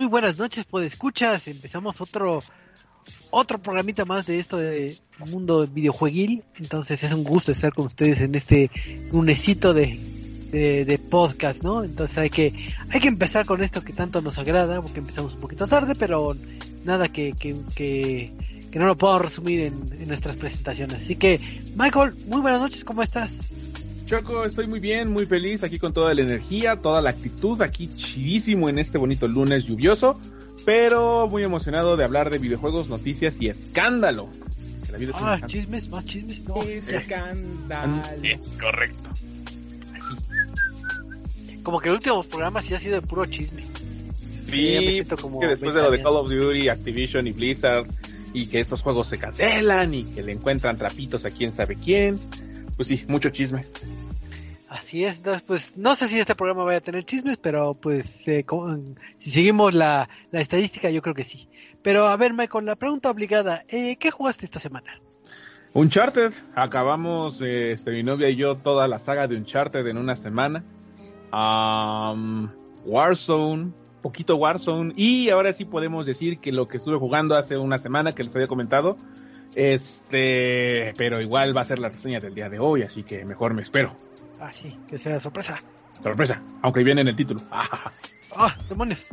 Muy buenas noches, pues escuchas. Empezamos otro otro programita más de esto de mundo videojueguil. Entonces es un gusto estar con ustedes en este lunesito de, de, podcast, ¿no? Entonces hay que hay que empezar con esto que tanto nos agrada, porque empezamos un poquito tarde, pero nada que, que, que, que no lo puedo resumir en, en nuestras presentaciones. Así que, Michael, muy buenas noches, ¿cómo estás? Choco, estoy muy bien, muy feliz, aquí con toda la energía, toda la actitud, aquí chidísimo en este bonito lunes lluvioso, pero muy emocionado de hablar de videojuegos, noticias y escándalo. La vida Ah, chismes, más chismes, no. Escándalo. Es correcto. Como que el último programa sí ha sido de puro chisme. Sí, ya me siento como que después de lo de. Call of Duty, Activision y Blizzard, y que estos juegos se cancelan y que le encuentran trapitos a quién sabe quién, pues sí, mucho chisme. Así es, pues no sé si este programa vaya a tener chismes, pero pues eh, si seguimos la, la estadística yo creo que sí. Pero a ver Michael, la pregunta obligada, eh, ¿qué jugaste esta semana? Uncharted, acabamos eh, este, mi novia y yo toda la saga de Uncharted en una semana. Am, Warzone, poquito Warzone, y ahora sí podemos decir que lo que estuve jugando hace una semana que les había comentado, este, pero igual va a ser la reseña del día de hoy, así que mejor me espero. Ah, sí, que sea sorpresa. Sorpresa, aunque viene en el título. ¡Ah, demonios!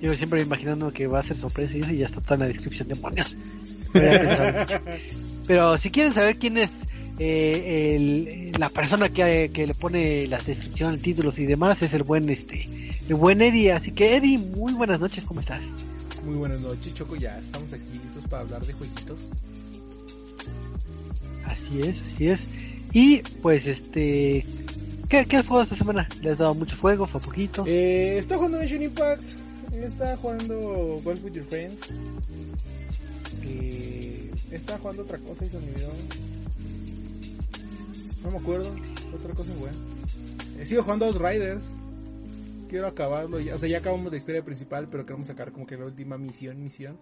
Yo siempre imaginando que va a ser sorpresa y eso, y ya está toda en la descripción, demonios. Pero si quieren saber quién es eh, el- la persona que, que le pone las descripciones, títulos y demás, es el buen este, el buen Eddie. Así que Eddie, muy buenas noches, ¿cómo estás? Muy buenas noches, Choco. Ya estamos aquí listos para hablar de jueguitos. Así es, así es. Y pues este, ¿qué, qué has jugado esta semana? ¿Le has dado muchos juegos o poquitos? Eh, está jugando Genshin Impact. Está jugando Golf with Your Friends. Eh, está jugando otra cosa y se me olvidó. No me acuerdo. Otra cosa buena. Eh, sigo jugando Outriders. Quiero acabarlo ya. O sea, ya acabamos la historia principal, pero queremos sacar como que la última misión, misión.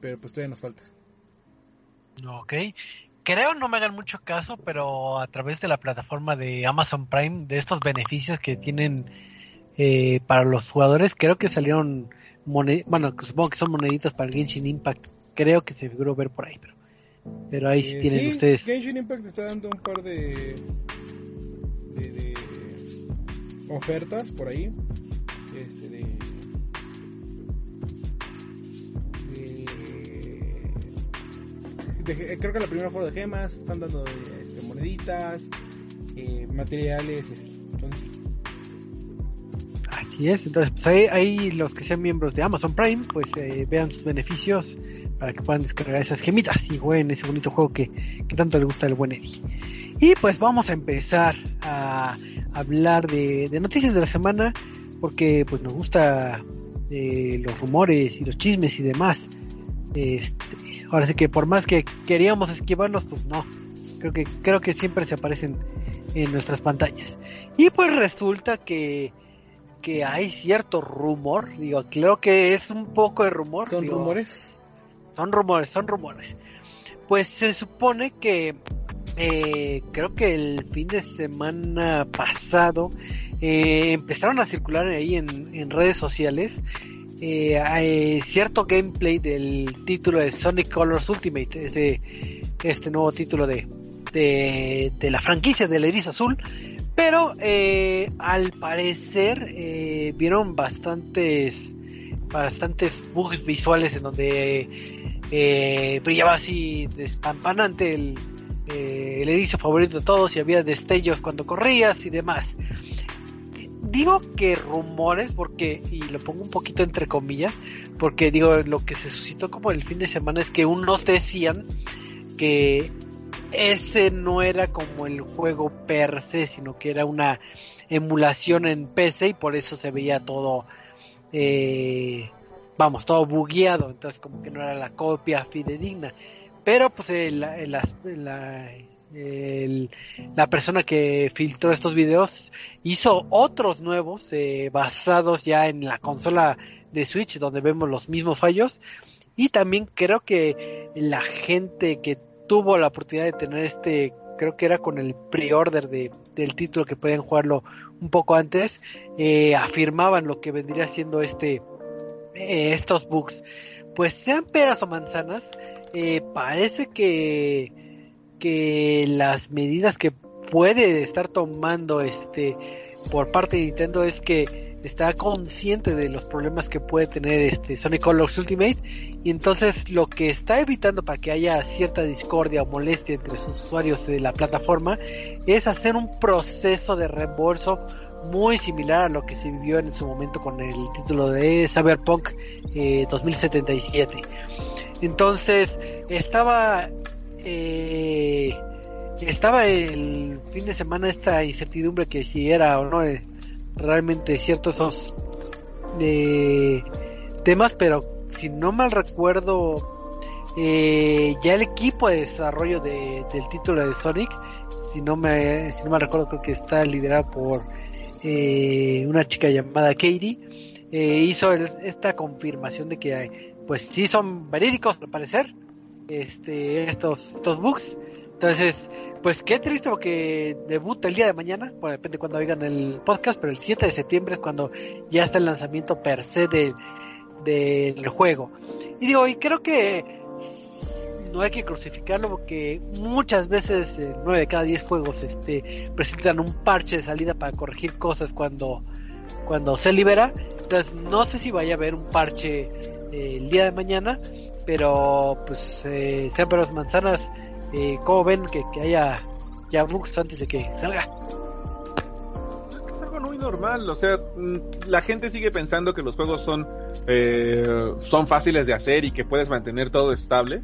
Pero pues todavía nos falta. Ok. Creo no me hagan mucho caso, pero a través de la plataforma de Amazon Prime, de estos beneficios que tienen eh, para los jugadores, creo que salieron moned bueno, supongo que son moneditas para el Genshin Impact. Creo que se figuró ver por ahí, pero, pero ahí sí Eh, tienen sí, ustedes. Genshin Impact está dando un par de, de, de ofertas por ahí. Este de, de- creo que la primera fue de gemas, están dando este, moneditas, eh, materiales, así. Entonces, sí. Así es, entonces pues ahí, ahí los que sean miembros de Amazon Prime, pues eh, vean sus beneficios para que puedan descargar esas gemitas y jueguen ese bonito juego que, que tanto le gusta al buen Eddie. Y pues vamos a empezar a hablar de, de noticias de la semana, porque pues nos gusta eh, los rumores y los chismes y demás. Este, ahora sí que por más que queríamos esquivarlos, pues no. Creo que, creo que siempre se aparecen en nuestras pantallas. Y pues resulta que que hay cierto rumor, digo, creo que es un poco de rumor. ¿Son digo, rumores? Son rumores, son rumores. Pues se supone que eh, creo que el fin de semana pasado eh, empezaron a circular ahí en, redes sociales eh, cierto gameplay del título de Sonic Colors Ultimate, este, este nuevo título de, de, de la franquicia del erizo azul, pero eh, al parecer eh, vieron bastantes bastantes bugs visuales en donde eh, brillaba así despampanante el, el erizo favorito de todos y había destellos cuando corrías y demás. Digo que rumores, porque, y lo pongo un poquito entre comillas, porque digo, lo que se suscitó como el fin de semana es que unos decían que ese no era como el juego per se, sino que era una emulación en PC y por eso se veía todo, eh, vamos, todo bugueado, entonces como que no era la copia fidedigna. Pero pues la, la persona que filtró estos videos hizo otros nuevos eh, basados ya en la consola de Switch donde vemos los mismos fallos y también creo que la gente que tuvo la oportunidad de tener este, creo que era con el pre-order de, del título que podían jugarlo un poco antes, eh, afirmaban lo que vendría siendo este, eh, estos bugs. Pues sean peras o manzanas, eh, parece que, que las medidas que puede estar tomando este por parte de Nintendo es que está consciente de los problemas que puede tener este Sonic Colors Ultimate y entonces lo que está evitando para que haya cierta discordia o molestia entre sus usuarios de la plataforma es hacer un proceso de reembolso muy similar a lo que se vivió en su momento con el título de Cyberpunk 2077 eh, entonces estaba eh, estaba el fin de semana esta incertidumbre que si era o no eh, realmente ciertos esos eh, temas, pero si no mal recuerdo, eh, ya el equipo de desarrollo de, del título de Sonic, si no me, si no mal recuerdo, creo que está liderado por eh, una chica llamada Katie, hizo esta confirmación de que pues sí son verídicos al parecer este estos estos bugs entonces pues qué triste porque debuta el día de mañana, bueno, depende de cuando oigan el podcast, pero el 7 de septiembre es cuando ya está el lanzamiento per se de, del juego. Y digo, y creo que no hay que crucificarlo porque muchas veces, eh, 9 de cada 10 juegos este, presentan un parche de salida para corregir cosas cuando, cuando se libera. Entonces no sé si vaya a haber un parche eh, el día de mañana, pero pues eh, sean peros manzanas eh, ¿Cómo ven que, haya ya bugs antes de que salga? Es algo muy normal, o sea, mm, la gente sigue pensando que los juegos son, eh, son fáciles de hacer y que puedes mantener todo estable.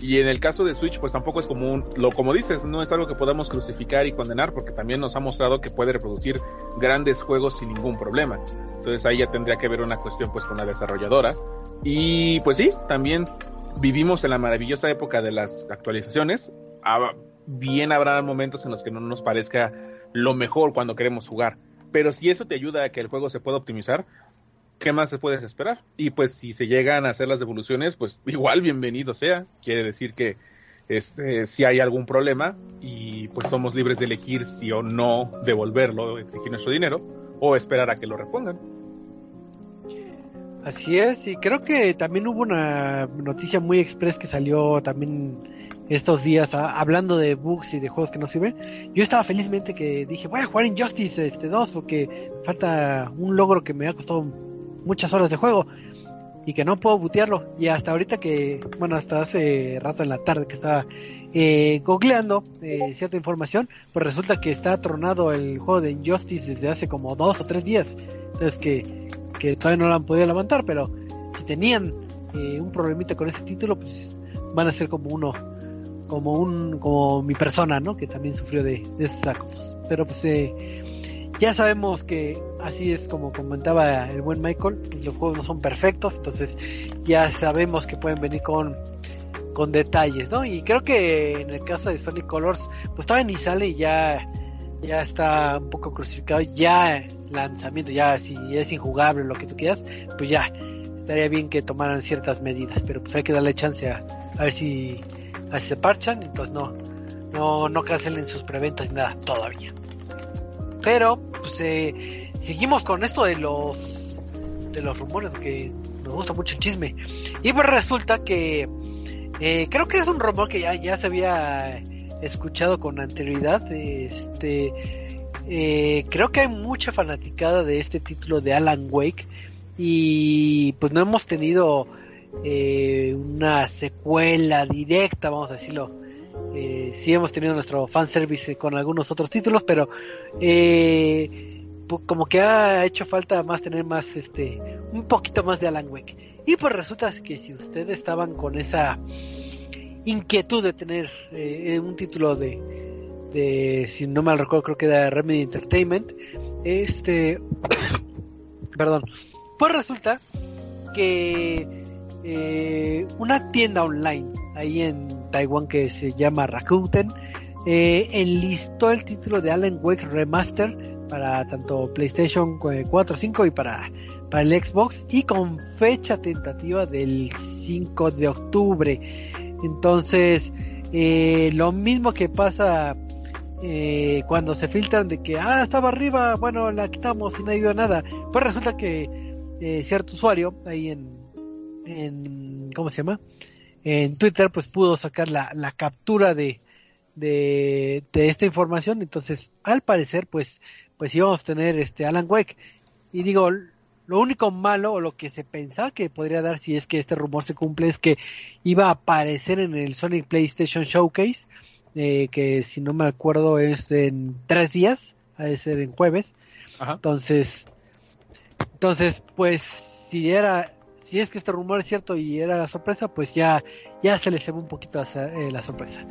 Y en el caso de Switch, pues tampoco es como lo como dices, no es algo que podamos crucificar y condenar, porque también nos ha mostrado que puede reproducir grandes juegos sin ningún problema. Entonces ahí ya tendría que ver una cuestión pues con la desarrolladora. Y pues sí, también vivimos en la maravillosa época de las actualizaciones. Bien habrá momentos en los que no nos parezca lo mejor cuando queremos jugar. Pero si eso te ayuda a que el juego se pueda optimizar, ¿qué más se puedes esperar? Y pues si se llegan a hacer las devoluciones, pues igual bienvenido sea. Quiere decir que este, si hay algún problema y pues somos libres de elegir si o no devolverlo, exigir nuestro dinero o esperar a que lo repongan. Así es, y creo que también hubo una noticia muy express que salió también estos días hablando de bugs y de juegos que no sirven. Yo estaba felizmente que dije, voy a jugar Injustice este 2 porque falta un logro que me ha costado muchas horas de juego y que no puedo butearlo. Y hasta ahorita que, bueno, hasta hace rato en la tarde que estaba eh, googleando eh, cierta información, pues resulta que está tronado el juego de Injustice desde hace como dos o tres días. Entonces que que todavía no la han podido levantar, pero si tenían eh, un problemita con ese título, pues van a ser como uno, como un, como mi persona, ¿no? Que también sufrió de, esos sacos. Pero pues eh, ya sabemos que así es como comentaba el buen Michael, pues los juegos no son perfectos, entonces ya sabemos que pueden venir con con detalles, ¿no? Y creo que en el caso de Sonic Colors, pues todavía ni sale y ya ya está un poco crucificado, ya lanzamiento, ya si es injugable lo que tú quieras, pues ya estaría bien que tomaran ciertas medidas, pero pues hay que darle chance a, ver si, a se parchan, entonces no, no, no cancelen sus preventas ni nada todavía. Pero, pues, eh, seguimos con esto de los de los rumores, porque nos gusta mucho el chisme. Y pues resulta que eh, creo que es un rumor que ya, ya se había escuchado con anterioridad. Este, eh, creo que hay mucha fanaticada de este título de Alan Wake y pues no hemos tenido eh, una secuela directa, vamos a decirlo. Eh, sí hemos tenido nuestro fanservice con algunos otros títulos, pero eh, como que ha hecho falta más tener más, este, un poquito más de Alan Wake. Y pues resulta que si ustedes estaban con esa inquietud de tener eh, un título de, si no mal recuerdo, creo que era Remedy Entertainment, este, perdón, pues resulta que eh, una tienda online ahí en Taiwán que se llama Rakuten eh, enlistó el título de Alan Wake Remaster para tanto PlayStation 4, 5 y para, para el Xbox y con fecha tentativa del 5 de octubre. Entonces, eh, lo mismo que pasa eh, cuando se filtran de que, ah, estaba arriba, bueno, la quitamos y no vio nada. Pues resulta que eh, cierto usuario ahí en, en, ¿cómo se llama? En Twitter, pues pudo sacar la, la captura de, de, de esta información. Entonces, al parecer, pues, pues íbamos a tener este Alan Wake. Y digo, lo único malo o lo que se pensaba que podría dar si es que este rumor se cumple es que iba a aparecer en el Sonic PlayStation Showcase, eh, que si no me acuerdo es en tres días, ha de ser en jueves. Ajá. Entonces, entonces, pues si era, si es que este rumor es cierto y era la sorpresa, pues ya, ya se les ve un poquito la, eh, la sorpresa.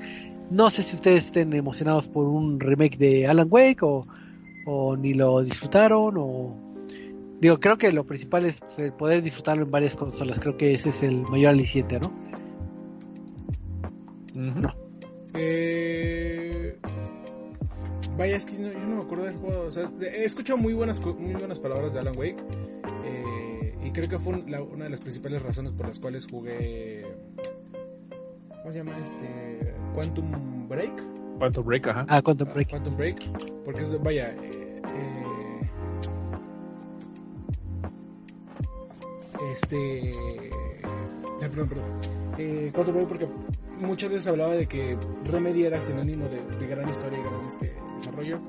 No sé si ustedes estén emocionados por un remake de Alan Wake o, o ni lo disfrutaron o digo creo que lo principal es pues, el poder disfrutarlo en varias consolas creo que ese es el mayor aliciente no. No. Eh, vaya, es que no- yo no me acuerdo del juego. O sea, de- he escuchado muy buenas, co- muy buenas palabras de Alan Wake. eh, y creo que fue un- la- una de las principales razones por las cuales jugué. ¿Cómo se llama este? Quantum Break. Quantum Break, ajá. ah Quantum Ah, Break Quantum Break. Porque, es- vaya. eh, este. eh, perdón, perdón. Eh, porque muchas veces hablaba de que Remedy era sinónimo de, de gran historia y gran este, desarrollo.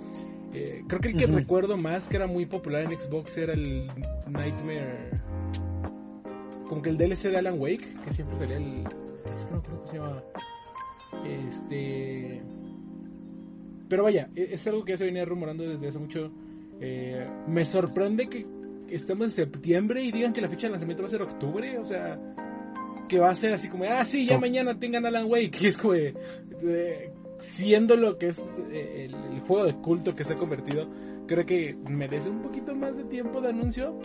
Eh, creo que el que recuerdo más que era muy popular en Xbox era el Nightmare. Como que el DLC de Alan Wake, que siempre salía el. Es que no acuerdo cómo se llama. Este. Pero vaya, e- es algo que ya se venía rumorando desde hace mucho. Eh, me sorprende que estemos en septiembre y digan que la fecha de lanzamiento va a ser octubre. O sea, que va a ser así como, ah, sí, ya Oh. mañana tengan Alan Wake. Y es como, de- de- siendo lo que es eh, el, el juego de culto que se ha convertido, creo que merece un poquito más de tiempo de anuncio.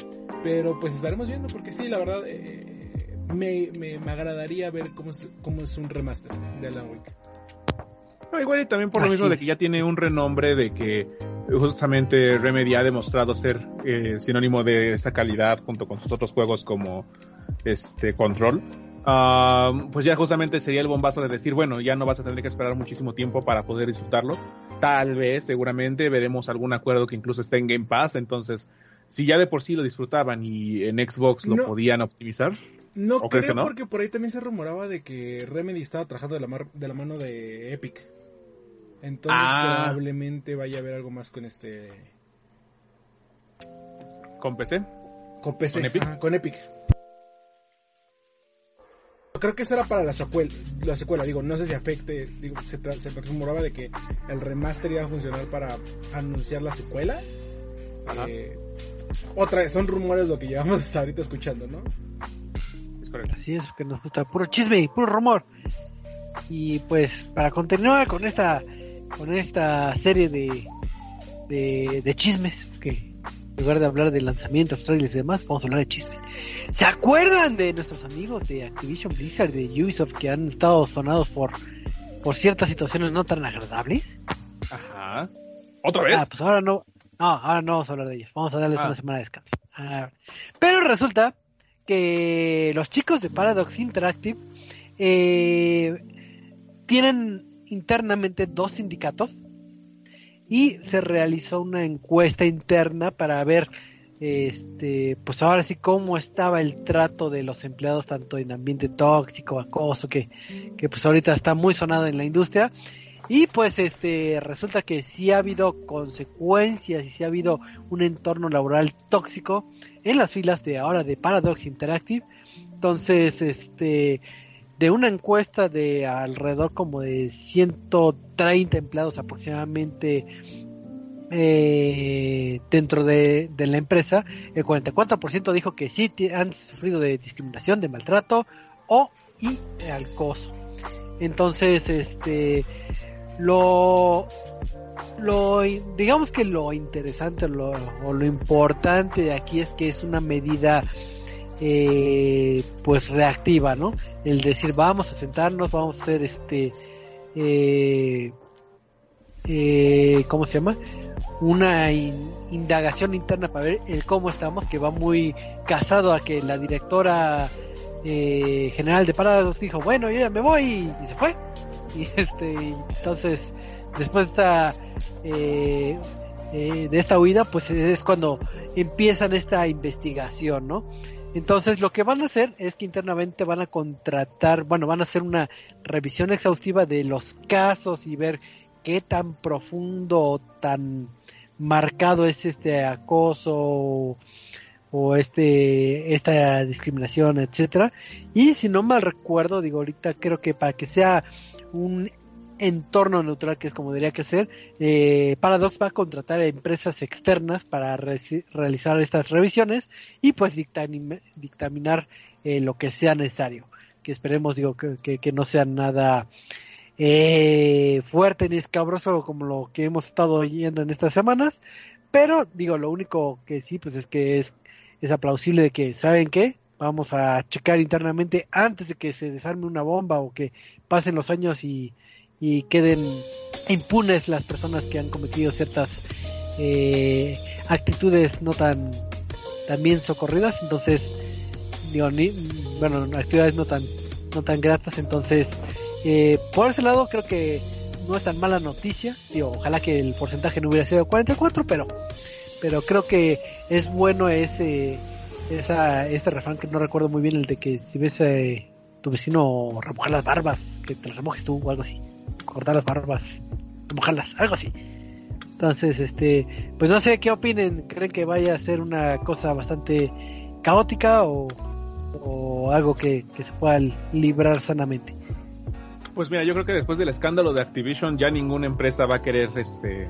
Pero pues estaremos viendo, porque sí, la verdad, eh, me, me, me agradaría ver cómo es, cómo es un remaster de Alan Wake. No, igual y también por lo Así mismo de que ya tiene un renombre de que justamente Remedy ha demostrado ser eh, sinónimo de esa calidad junto con sus otros juegos como este Control. Ah, pues ya justamente sería el bombazo de decir, bueno, ya no vas a tener que esperar muchísimo tiempo para poder disfrutarlo. Tal vez, seguramente, veremos algún acuerdo que incluso esté en Game Pass. Entonces, si ya de por sí lo disfrutaban y en Xbox lo No. podían optimizar, No ¿O crees creo que no? porque por ahí también se rumoraba de que Remedy estaba trabajando de la, mar- de la mano de Epic. Entonces Ah. probablemente vaya a haber algo más con este... con PC. Con PC. ¿Con Epic? Ajá, con Epic. Creo que esa era para la secuela, la secuela, digo, no sé si afecte, digo, se, se rumoraba de que el remaster iba a funcionar para anunciar la secuela. Ajá. Eh, otra vez, son rumores lo que llevamos hasta ahorita escuchando, ¿no? Es correcto. Así es, que nos gusta puro chisme y puro rumor. Y pues para continuar con esta con esta serie de de, de chismes, que en lugar de hablar de lanzamientos, trailers y demás, vamos a hablar de chismes. ¿Se acuerdan de nuestros amigos de Activision Blizzard, de Ubisoft, que han estado sonados por por ciertas situaciones no tan agradables? Ajá. ¿Otra vez? Ah, pues ahora no, no, ahora no vamos a hablar de ellos. Vamos a darles Ah. una semana de descanso. Ah, pero resulta que los chicos de Paradox Interactive eh, tienen internamente dos sindicatos y se realizó una encuesta interna para ver este pues ahora sí cómo estaba el trato de los empleados tanto en ambiente tóxico acoso que, que pues ahorita está muy sonado en la industria. Y pues este resulta que sí ha habido consecuencias y sí ha habido un entorno laboral tóxico en las filas de ahora de Paradox Interactive. Entonces este de una encuesta de alrededor como de 130 empleados aproximadamente eh, dentro de, de, la empresa, el 44% dijo que sí han sufrido de discriminación, de maltrato o y de acoso. Entonces, este, lo, lo, digamos que lo interesante lo, o lo importante de aquí es que es una medida eh, pues reactiva, ¿no? El decir vamos a sentarnos, vamos a hacer este, eh, eh, ¿cómo se llama? Una indagación interna para ver el cómo estamos, que va muy casado a que la directora eh, general de Parados dijo, bueno, yo ya me voy y se fue. Y este, entonces, después de esta, eh, de esta huida, pues es cuando empiezan esta investigación, ¿no? Entonces lo que van a hacer es que internamente van a contratar, bueno, van a hacer una revisión exhaustiva de los casos y ver qué tan profundo, tan marcado es este acoso o, este esta discriminación, etcétera. Y si no mal recuerdo, digo ahorita creo que para que sea un entorno neutral, que es como diría que ser, eh, Paradox va a contratar a empresas externas para realizar estas revisiones y pues dictaminar eh, lo que sea necesario. Que esperemos, digo, que, que no sea nada eh, fuerte ni escabroso como lo que hemos estado oyendo en estas semanas, pero digo, lo único que sí, pues es que es, es aplausible de que, ¿saben qué? Vamos a checar internamente antes de que se desarme una bomba o que pasen los años y, y queden impunes las personas que han cometido ciertas eh, actitudes no tan, tan bien socorridas, entonces, digo, ni, bueno, actividades no tan, no tan gratas, entonces, eh, por ese lado creo que no es tan mala noticia. Digo, ojalá que el porcentaje no hubiera sido 44, pero pero creo que es bueno ese esa ese refrán que no recuerdo muy bien el de que si ves a tu vecino remojar las barbas, que te las remojes tú o algo así. Cortar las barbas, remojarlas, algo así. Entonces, este, pues no sé qué opinen, creen que vaya a ser una cosa bastante caótica o, o algo que, que se pueda librar sanamente. Pues mira, yo creo que después del escándalo de Activision ya ninguna empresa va a querer este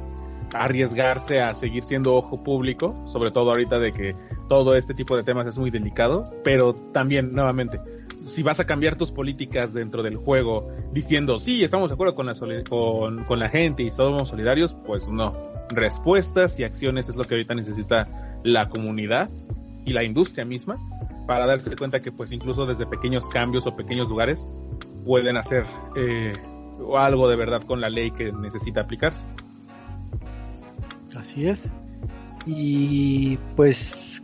arriesgarse a seguir siendo ojo público, sobre todo ahorita de que todo este tipo de temas es muy delicado, pero también nuevamente si vas a cambiar tus políticas dentro del juego diciendo sí, estamos de acuerdo con la, con, con la gente y somos solidarios, pues no. Respuestas y acciones es lo que ahorita necesita la comunidad y la industria misma para darse cuenta que pues incluso desde pequeños cambios o pequeños lugares pueden hacer eh, algo de verdad con la ley que necesita aplicarse. Así es. Y pues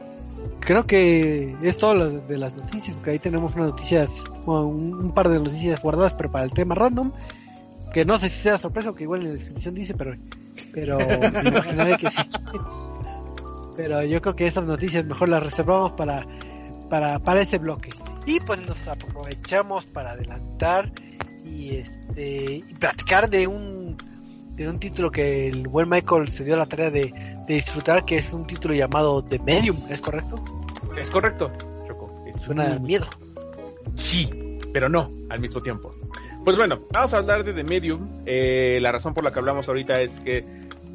creo que es todo de las noticias, porque ahí tenemos unas noticias, un, par de noticias guardadas, pero para el tema random, que no sé si sea sorpresa o que igual en la descripción dice, pero, pero me imaginaré que sí. Pero yo creo que estas noticias mejor las reservamos para, para, para ese bloque. Y pues nos aprovechamos para adelantar y este y platicar de un de un título que el buen Michael se dio la tarea de, disfrutar, que es un título llamado The Medium, ¿es correcto? Es correcto, Suena de miedo. Sí, pero no al mismo tiempo. Pues bueno, vamos a hablar de The Medium. Eh, la razón por la que hablamos ahorita es que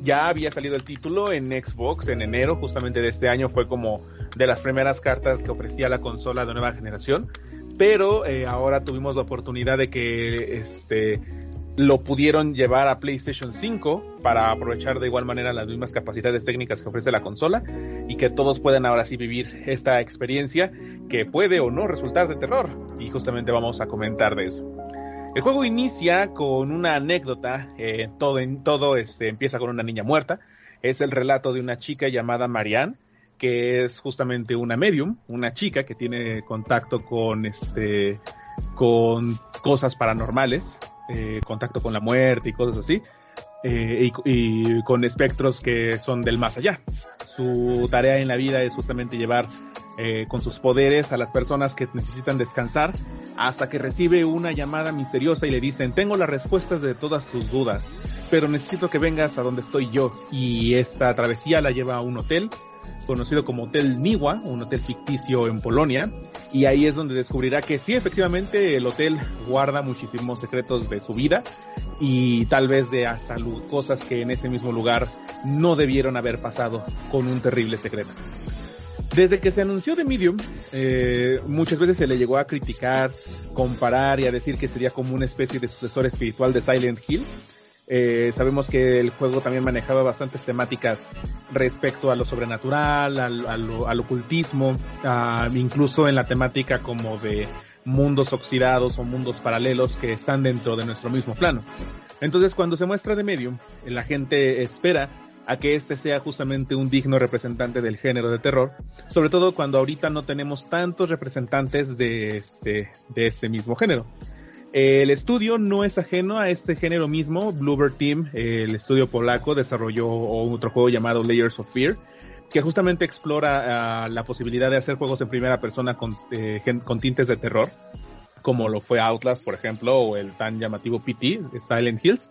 ya había salido el título en Xbox en enero, justamente de este año, fue como de las primeras cartas que ofrecía la consola de nueva generación, pero eh, ahora tuvimos la oportunidad de que este lo pudieron llevar a PlayStation 5 para aprovechar de igual manera las mismas capacidades técnicas que ofrece la consola y que todos puedan ahora sí vivir esta experiencia que puede o no resultar de terror. Y justamente vamos a comentar de eso. El juego inicia con una anécdota, eh, todo, en, todo este, empieza con una niña muerta, es el relato de una chica llamada Marianne, que es justamente una medium, una chica que tiene contacto con este con cosas paranormales, eh, contacto con la muerte y cosas así. eh, y, con espectros que son del más allá. Su tarea en la vida es justamente llevar eh, con sus poderes a las personas que necesitan descansar hasta que recibe una llamada misteriosa y le dicen tengo las respuestas de todas tus dudas, pero necesito que vengas a donde estoy yo y esta travesía la lleva a un hotel conocido como Hotel Niwa, un hotel ficticio en Polonia, y ahí es donde descubrirá que sí, efectivamente, el hotel guarda muchísimos secretos de su vida y tal vez de hasta cosas que en ese mismo lugar no debieron haber pasado con un terrible secreto. Desde que se anunció de Medium, eh, muchas veces se le llegó a criticar, comparar y a decir que sería como una especie de sucesor espiritual de Silent Hill. Eh, sabemos que el juego también manejaba bastantes temáticas respecto a lo sobrenatural, al, ocultismo, incluso en la temática como de mundos oxidados o mundos paralelos que están dentro de nuestro mismo plano. Entonces cuando se muestra de Medium, la gente espera a que este sea justamente un digno representante del género de terror, sobre todo cuando ahorita no tenemos tantos representantes de este, de este mismo género. El estudio no es ajeno a este género mismo. Bluebird Team, el estudio polaco, desarrolló otro juego llamado Layers of Fear, que justamente explora uh, la posibilidad de hacer juegos en primera persona con, eh, con tintes de terror, como lo fue Outlast, por ejemplo, o el tan llamativo PT, Silent Hills.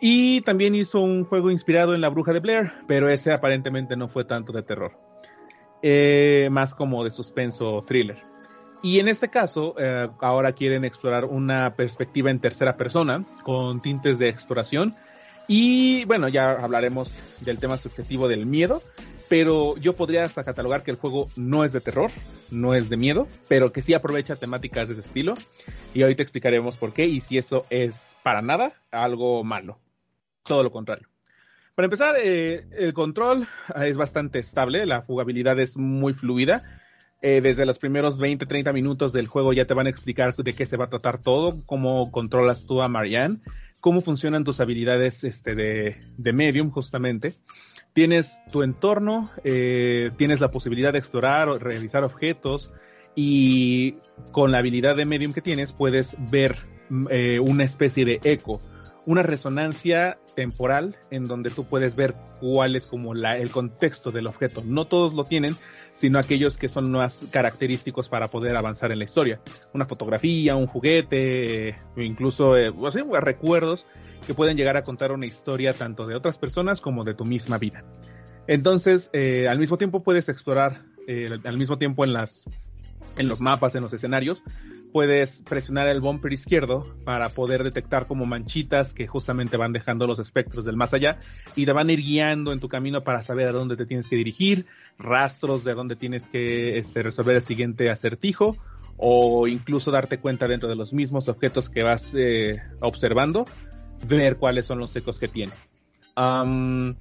Y también hizo un juego inspirado en La Bruja de Blair, pero ese aparentemente no fue tanto de terror. Eh, más como de suspenso thriller. Y en este caso, eh, ahora quieren explorar una perspectiva en tercera persona, con tintes de exploración. Y bueno, ya hablaremos del tema subjetivo del miedo, pero yo podría hasta catalogar que el juego no es de terror, no es de miedo, pero que sí aprovecha temáticas de ese estilo. Y ahorita explicaremos por qué y si eso es para nada algo malo todo lo contrario. Para empezar, eh, el control es bastante estable, la jugabilidad es muy fluida. Eh, desde los primeros 20-30 minutos del juego ya te van a explicar de qué se va a tratar todo, cómo controlas tú a Marianne, cómo funcionan tus habilidades este, de, de medium justamente. Tienes tu entorno, eh, tienes la posibilidad de explorar o realizar objetos y con la habilidad de medium que tienes puedes ver eh, una especie de eco una resonancia temporal en donde tú puedes ver cuál es como la, el contexto del objeto. No todos lo tienen, sino aquellos que son más característicos para poder avanzar en la historia. Una fotografía, un juguete, o incluso eh, sea, recuerdos que pueden llegar a contar una historia tanto de otras personas como de tu misma vida. Entonces, eh, al mismo tiempo puedes explorar, eh, al mismo tiempo en las en los mapas, en los escenarios, puedes presionar el bumper izquierdo para poder detectar como manchitas que justamente van dejando los espectros del más allá y te van a ir guiando en tu camino para saber a dónde te tienes que dirigir, rastros de dónde tienes que este, resolver el siguiente acertijo o incluso darte cuenta dentro de los mismos objetos que vas eh, observando, ver cuáles son los ecos que tiene. Um,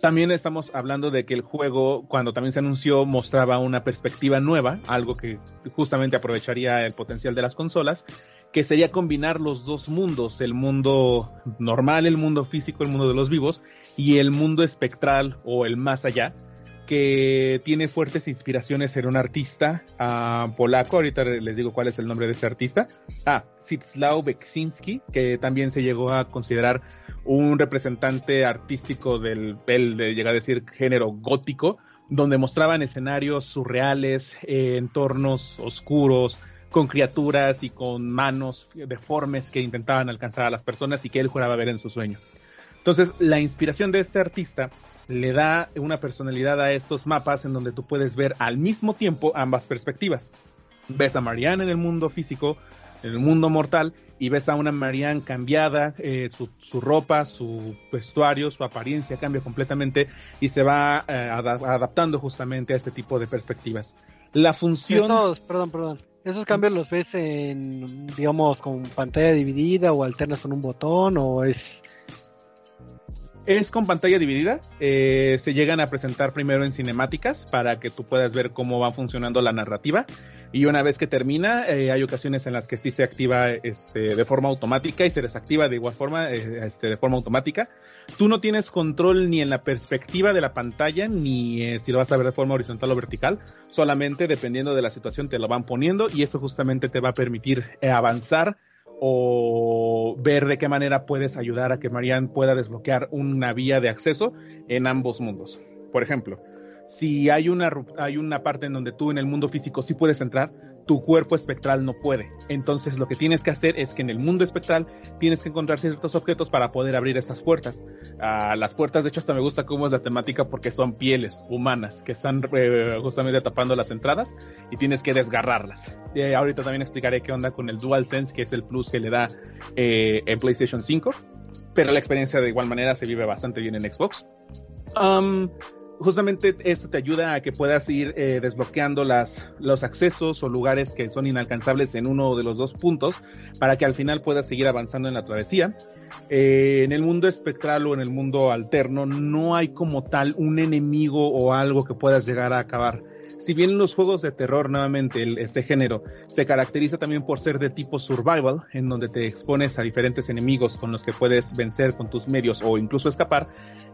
también estamos hablando de que el juego, cuando también se anunció, mostraba una perspectiva nueva, algo que justamente aprovecharía el potencial de las consolas, que sería combinar los dos mundos, el mundo normal, el mundo físico, el mundo de los vivos, y el mundo espectral o el más allá, que tiene fuertes inspiraciones en un artista uh, polaco, ahorita les digo cuál es el nombre de ese artista, ah, Zitslaw Beksinski, que también se llegó a considerar un representante artístico del, el, de llegar a decir, género gótico, donde mostraban escenarios surreales, eh, entornos oscuros, con criaturas y con manos deformes que intentaban alcanzar a las personas y que él juraba ver en su sueño. Entonces, la inspiración de este artista le da una personalidad a estos mapas en donde tú puedes ver al mismo tiempo ambas perspectivas. Ves a Marianne en el mundo físico, en el mundo mortal y ves a una Marianne cambiada, eh, su, su, ropa, su vestuario, su apariencia cambia completamente y se va eh, adaptando justamente a este tipo de perspectivas. La función... Estos, perdón, perdón. ¿Esos cambios los ves en, digamos, con pantalla dividida o alternas con un botón o es es con pantalla dividida. Eh, se llegan a presentar primero en cinemáticas para que tú puedas ver cómo va funcionando la narrativa. Y una vez que termina, eh, hay ocasiones en las que sí se activa este, de forma automática y se desactiva de igual forma eh, este, de forma automática. Tú no tienes control ni en la perspectiva de la pantalla, ni si lo vas a ver de forma horizontal o vertical. Solamente dependiendo de la situación te lo van poniendo y eso justamente te va a permitir avanzar o ver de qué manera puedes ayudar a que Marianne pueda desbloquear una vía de acceso en ambos mundos. Por ejemplo, si hay una, hay una parte en donde tú en el mundo físico sí puedes entrar, tu cuerpo espectral no puede. Entonces lo que tienes que hacer es que en el mundo espectral tienes que encontrar ciertos objetos para poder abrir estas puertas. Ah, las puertas, de hecho, hasta me gusta cómo es la temática porque son pieles humanas que están eh, justamente tapando las entradas y tienes que desgarrarlas. Y ahorita también explicaré qué onda con el DualSense, que es el plus que le da eh, en PlayStation 5. Pero la experiencia de igual manera se vive bastante bien en Xbox. Um, justamente esto te ayuda a que puedas ir eh, desbloqueando las, los accesos o lugares que son inalcanzables en uno de los dos puntos para que al final puedas seguir avanzando en la travesía. Eh, en el mundo espectral o en el mundo alterno no hay como tal un enemigo o algo que puedas llegar a acabar si bien los juegos de terror, nuevamente, este género, se caracteriza también por ser de tipo survival, en donde te expones a diferentes enemigos con los que puedes vencer con tus medios o incluso escapar,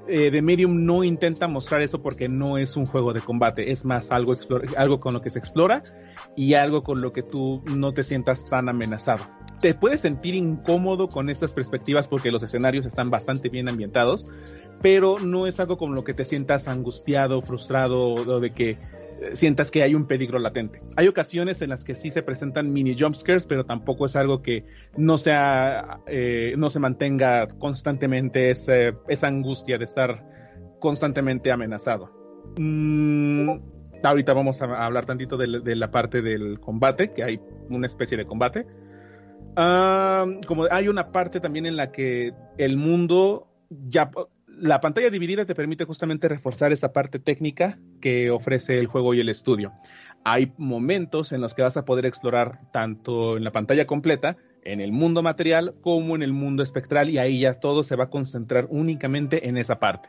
eh, The Medium no intenta mostrar eso porque no es un juego de combate, es más algo, algo con lo que se explora y algo con lo que tú no te sientas tan amenazado. Te puedes sentir incómodo con estas perspectivas porque los escenarios están bastante bien ambientados, pero no es algo con lo que te sientas angustiado, frustrado o de que sientas que hay un peligro latente. Hay ocasiones en las que sí se presentan mini jumpscares, pero tampoco es algo que no sea, eh, no se mantenga constantemente esa angustia de estar constantemente amenazado. Mm, ahorita vamos a hablar tantito de, la parte del combate, que hay una especie de combate. Ah, como hay una parte también en la que el mundo ya la pantalla dividida te permite justamente reforzar esa parte técnica que ofrece el juego y el estudio. Hay momentos en los que vas a poder explorar tanto en la pantalla completa, en el mundo material, como en el mundo espectral, y ahí ya todo se va a concentrar únicamente en esa parte.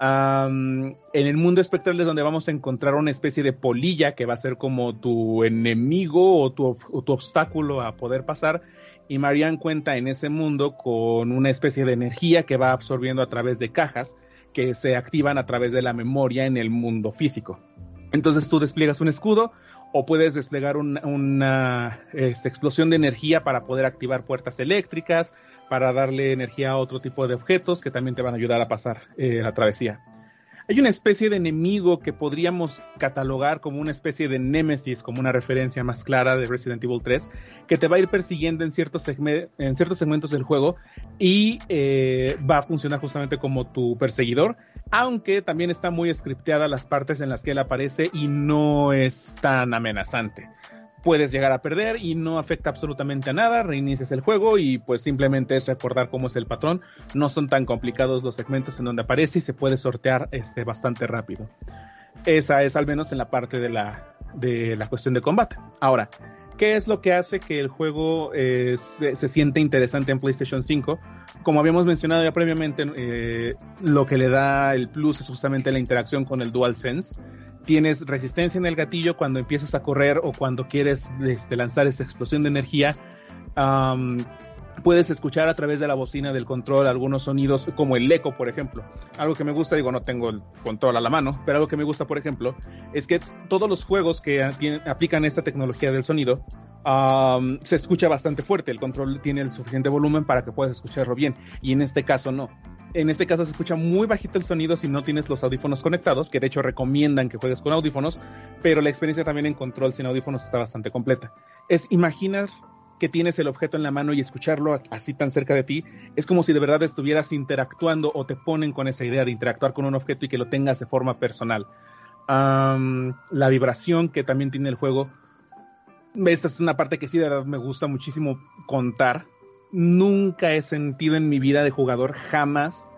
en el mundo espectral es donde vamos a encontrar una especie de polilla que va a ser como tu enemigo o tu, obstáculo a poder pasar y Marianne cuenta en ese mundo con una especie de energía que va absorbiendo a través de cajas que se activan a través de la memoria en el mundo físico. Entonces tú despliegas un escudo o puedes desplegar una este, explosión de energía para poder activar puertas eléctricas, para darle energía a otro tipo de objetos que también te van a ayudar a pasar eh, la travesía. Hay una especie de enemigo que podríamos catalogar como una especie de némesis, como una referencia más clara de Resident Evil 3, que te va a ir persiguiendo en ciertos, en ciertos segmentos del juego y eh, va a funcionar justamente como tu perseguidor, aunque también está muy scripteada las partes en las que él aparece y no es tan amenazante puedes llegar a perder y no afecta absolutamente a nada, reinicias el juego y pues simplemente es recordar cómo es el patrón, no son tan complicados los segmentos en donde aparece y se puede sortear este bastante rápido. Esa es al menos en la parte de la, de la cuestión de combate. Ahora, ¿qué es lo que hace que el juego eh, se, siente interesante en PlayStation 5? Como habíamos mencionado ya previamente, eh, lo que le da el plus es justamente la interacción con el DualSense tienes resistencia en el gatillo cuando empiezas a correr o cuando quieres este, lanzar esta explosión de energía. Puedes escuchar a través de la bocina del control algunos sonidos como el eco, por ejemplo. Algo que me gusta, digo, no tengo el control a la mano, pero algo que me gusta, por ejemplo, es que todos los juegos que aplican esta tecnología del sonido se escucha bastante fuerte. El control tiene el suficiente volumen para que puedas escucharlo bien. Y en este caso no en este caso se escucha muy bajito el sonido si no tienes los audífonos conectados, que de hecho recomiendan que juegues con audífonos, pero la experiencia también en control sin audífonos está bastante completa. Es imaginar que tienes el objeto en la mano y escucharlo así tan cerca de ti, es como si de verdad estuvieras interactuando o te ponen con esa idea de interactuar con un objeto y que lo tengas de forma personal. la vibración que también tiene el juego, esta es una parte que sí de verdad me gusta muchísimo contar, nunca he sentido en mi vida de jugador jamás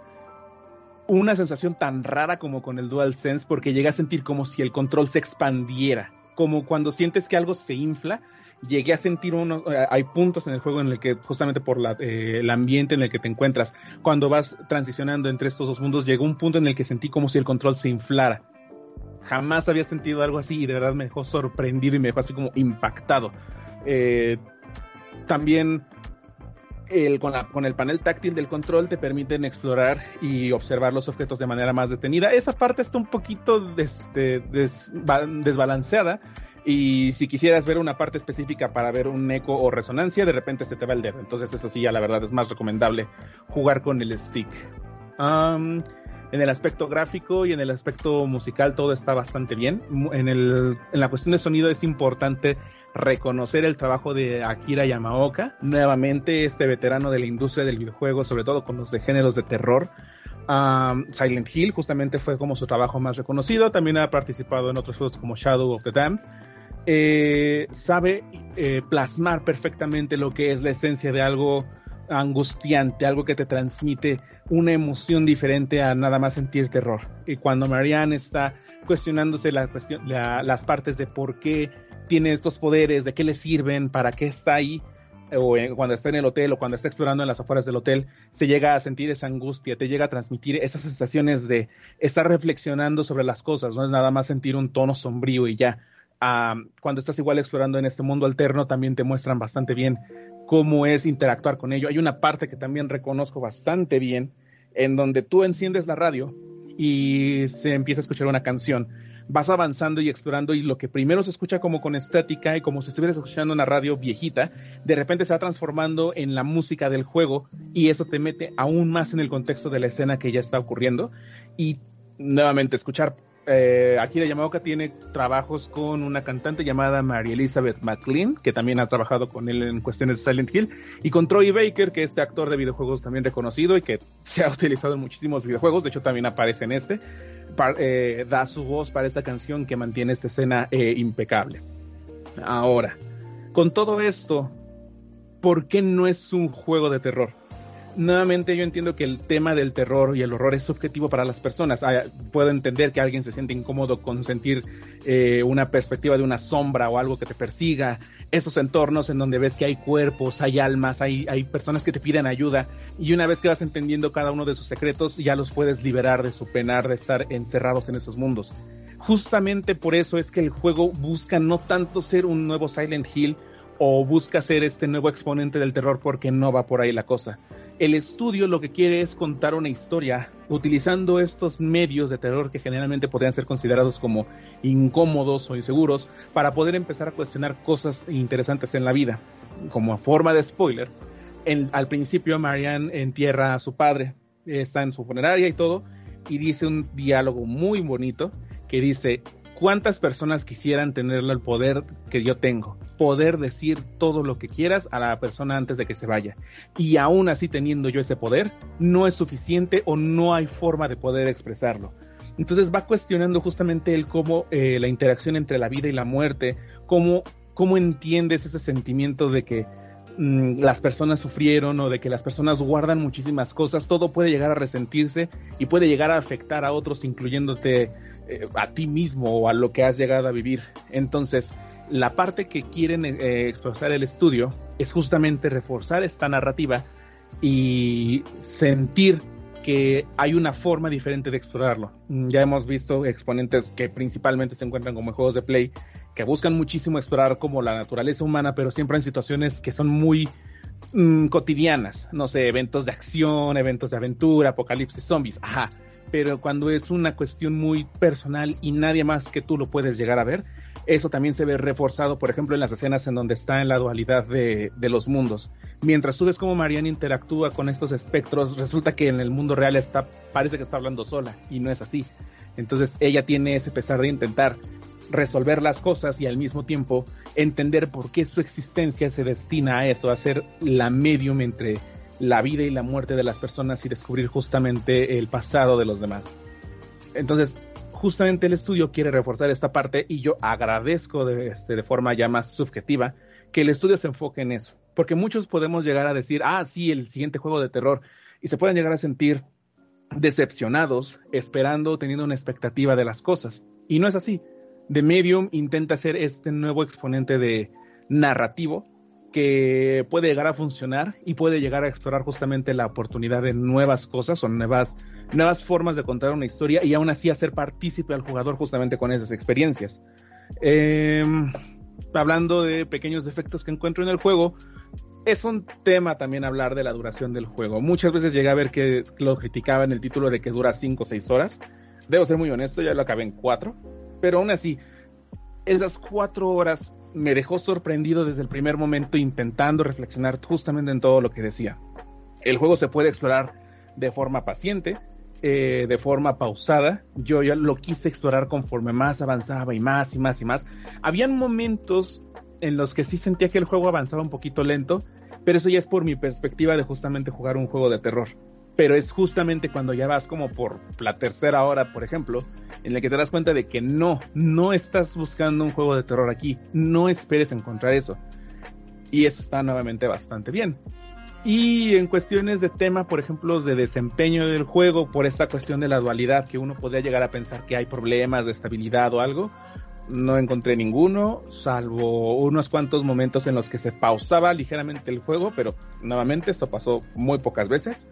una sensación tan rara como con el DualSense porque llegué a sentir como si el control se expandiera, como cuando sientes que algo se infla. Llegué a sentir uno, eh, hay puntos en el juego en el que justamente por eh, el ambiente en el que te encuentras, cuando vas transicionando entre estos dos mundos, llegó un punto en el que sentí como si el control se inflara. Jamás había sentido algo así y de verdad me dejó sorprendido y me dejó así como impactado. Eh, también con, el panel táctil del control te permiten explorar y observar los objetos de manera más detenida. Esa parte está un poquito este, desbalanceada y si quisieras ver una parte específica para ver un eco o resonancia, de repente se te va el dedo. Entonces eso sí, ya la verdad es más recomendable jugar con el stick. en el aspecto gráfico y en el aspecto musical todo está bastante bien. En, el, en la cuestión de sonido es importante reconocer el trabajo de Akira Yamaoka, nuevamente este veterano de la industria del videojuego, sobre todo con los de géneros de terror. Silent Hill justamente fue como su trabajo más reconocido, también ha participado en otros juegos como Shadow of the Damned. Eh, sabe eh, plasmar perfectamente lo que es la esencia de algo angustiante, algo que te transmite una emoción diferente a nada más sentir terror. Y cuando Marianne está cuestionándose la cuestión, las partes de por qué tiene estos poderes, de qué le sirven, para qué está ahí, o cuando está en el hotel o cuando está explorando en las afueras del hotel, se llega a sentir esa angustia, te llega a transmitir esas sensaciones de estar reflexionando sobre las cosas, no es nada más sentir un tono sombrío y ya. Cuando estás igual explorando en este mundo alterno, también te muestran bastante bien cómo es interactuar con ello. Hay una parte que también reconozco bastante bien, en donde tú enciendes la radio y se empieza a escuchar una canción vas avanzando y explorando y lo que primero se escucha como con estática y como si estuvieras escuchando una radio viejita, de repente se va transformando en la música del juego y eso te mete aún más en el contexto de la escena que ya está ocurriendo y nuevamente escuchar eh, Akira Yamaoka tiene trabajos con una cantante llamada Mary Elizabeth McLean, que también ha trabajado con él en cuestiones de Silent Hill, y con Troy Baker, que es este actor de videojuegos también reconocido y que se ha utilizado en muchísimos videojuegos, de hecho también aparece en este. Eh, da su voz para esta canción que mantiene esta escena eh, impecable. Ahora, con todo esto, ¿por qué no es un juego de terror? Nuevamente yo entiendo que el tema del terror y el horror es subjetivo para las personas. Ah, puedo entender que alguien se siente incómodo con sentir eh, una perspectiva de una sombra o algo que te persiga. Esos entornos en donde ves que hay cuerpos, hay almas, hay, hay personas que te piden ayuda y una vez que vas entendiendo cada uno de sus secretos ya los puedes liberar de su penar de estar encerrados en esos mundos. Justamente por eso es que el juego busca no tanto ser un nuevo Silent Hill o busca ser este nuevo exponente del terror porque no va por ahí la cosa el estudio lo que quiere es contar una historia utilizando estos medios de terror que generalmente podrían ser considerados como incómodos o inseguros para poder empezar a cuestionar cosas interesantes en la vida. Como forma de spoiler, al principio Marianne entierra a su padre, está en su funeraria y todo, y dice un diálogo muy bonito que dice, ¿Cuántas personas quisieran tener el poder que yo tengo? Poder decir todo lo que quieras a la persona antes de que se vaya. Y aún así teniendo yo ese poder, no es suficiente o no hay forma de poder expresarlo. Entonces va cuestionando justamente el cómo eh, la interacción entre la vida y la muerte, cómo, cómo entiendes ese sentimiento de que mm, las personas sufrieron o de que las personas guardan muchísimas cosas, todo puede llegar a resentirse y puede llegar a afectar a otros, incluyéndote eh, a ti mismo o a lo que has llegado a vivir. Entonces, la parte que quieren eh, expresar el estudio es justamente reforzar esta narrativa y sentir que hay una forma diferente de explorarlo. Mm, ya hemos visto exponentes que principalmente se encuentran como juegos de play, que buscan muchísimo explorar como la naturaleza humana, pero siempre en situaciones que son muy mm, cotidianas. No sé, eventos de acción, eventos de aventura, apocalipsis, zombies. Ajá pero cuando es una cuestión muy personal y nadie más que tú lo puedes llegar a ver, eso también se ve reforzado, por ejemplo, en las escenas en donde está en la dualidad de, los mundos. Mientras tú ves cómo Marianne interactúa con estos espectros, resulta que en el mundo real está, parece que está hablando sola, y no es así. Entonces ella tiene ese pesar de intentar resolver las cosas y al mismo tiempo entender por qué su existencia se destina a eso, a ser la medium entre la vida y la muerte de las personas y descubrir justamente el pasado de los demás. Entonces, justamente el estudio quiere reforzar esta parte y yo agradezco de, este, de forma ya más subjetiva que el estudio se enfoque en eso. Porque muchos podemos llegar a decir, ah, sí, el siguiente juego de terror, y se pueden llegar a sentir decepcionados, esperando, teniendo una expectativa de las cosas. Y no es así. The Medium intenta ser este nuevo exponente de narrativo que puede llegar a funcionar y puede llegar a explorar justamente la oportunidad de nuevas cosas o nuevas, nuevas formas de contar una historia y aún así hacer partícipe al jugador justamente con esas experiencias. Em, hablando de pequeños defectos que encuentro en el juego, es un tema también hablar de la duración del juego. Muchas veces llegué a ver que lo criticaba en el título de que dura 5 o 6 horas. Debo ser muy honesto, ya lo acabé en 4. Pero aún así, esas cuatro horas me dejó sorprendido desde el primer momento intentando reflexionar justamente en todo lo que decía. El juego se puede explorar de forma paciente, eh, de forma pausada. Yo ya lo quise explorar conforme más avanzaba y más y más y más. Habían momentos en los que sí sentía que el juego avanzaba un poquito lento, pero eso ya es por mi perspectiva de justamente jugar un juego de terror. Pero es justamente cuando ya vas como por la tercera hora, por ejemplo, en la que te das cuenta de que no, no estás buscando un juego de terror aquí, no esperes encontrar eso. Y eso está nuevamente bastante bien. Y en cuestiones de tema, por ejemplo, de desempeño del juego, por esta cuestión de la dualidad, que uno podría llegar a pensar que hay problemas de estabilidad o algo, no encontré ninguno, salvo unos cuantos momentos en los que se pausaba ligeramente el juego, pero nuevamente esto pasó muy pocas veces.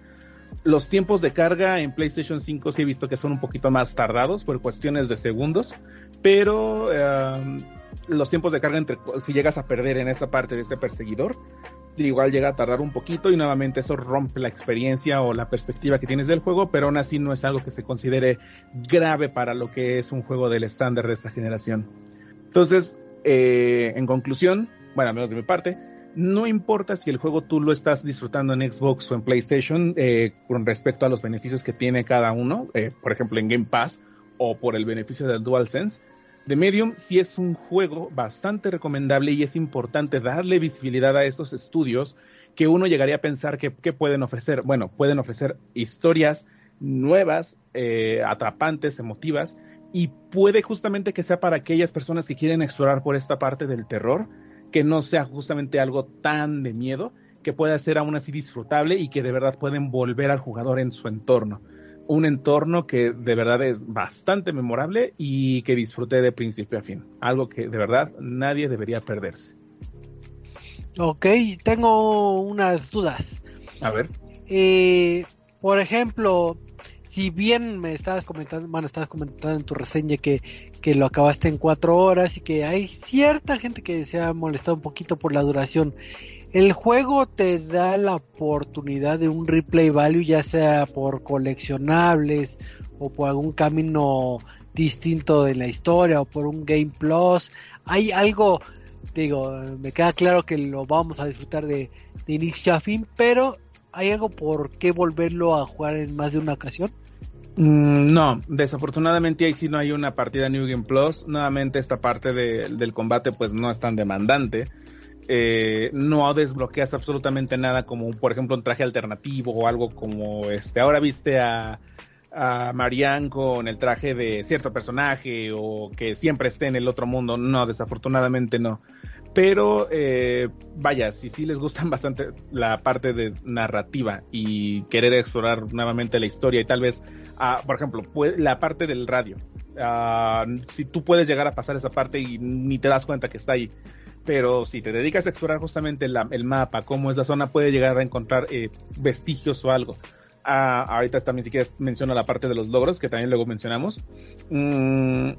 Los tiempos de carga en PlayStation 5 sí he visto que son un poquito más tardados por cuestiones de segundos, pero eh, los tiempos de carga entre si llegas a perder en esa parte de ese perseguidor, igual llega a tardar un poquito y nuevamente eso rompe la experiencia o la perspectiva que tienes del juego, pero aún así no es algo que se considere grave para lo que es un juego del estándar de esta generación. Entonces, eh, en conclusión, bueno, al menos de mi parte, no importa si el juego tú lo estás disfrutando en Xbox o en PlayStation eh, con respecto a los beneficios que tiene cada uno, eh, por ejemplo en Game Pass o por el beneficio del DualSense, The Medium sí es un juego bastante recomendable y es importante darle visibilidad a esos estudios que uno llegaría a pensar que, pueden ofrecer. Bueno, pueden ofrecer historias nuevas, eh, atrapantes, emotivas, y puede justamente que sea para aquellas personas que quieren explorar por esta parte del terror, que no sea justamente algo tan de miedo, que pueda ser aún así disfrutable y que de verdad pueden volver al jugador en su entorno un entorno que de verdad es bastante memorable y que disfruté de principio a fin. Algo que de verdad nadie debería perderse. Ok, tengo unas dudas. A ver. Eh, por ejemplo, si bien me estabas comentando, bueno, estabas comentando en tu reseña que, que lo acabaste en cuatro horas y que hay cierta gente que se ha molestado un poquito por la duración. El juego te da la oportunidad de un replay value, ya sea por coleccionables o por algún camino distinto de la historia o por un Game Plus. Hay algo, digo, me queda claro que lo vamos a disfrutar de, inicio a fin, pero ¿hay algo por qué volverlo a jugar en más de una ocasión? Mm, no, desafortunadamente ahí sí no hay una partida New Game Plus. Nuevamente esta parte del combate pues no es tan demandante eh, no desbloqueas absolutamente nada como por ejemplo un traje alternativo o algo como este ahora viste a, a Marianne con el traje de cierto personaje o que siempre esté en el otro mundo no desafortunadamente no pero eh, vaya si sí les gustan bastante la parte de narrativa y querer explorar nuevamente la historia y tal vez ah, por ejemplo la parte del radio ah, si tú puedes llegar a pasar esa parte y ni te das cuenta que está ahí pero si te dedicas a explorar justamente el mapa, cómo es la zona, puede llegar a encontrar eh, vestigios o algo. Ah, ahorita también si quieres menciona la parte de los logros, que también luego mencionamos. Mm,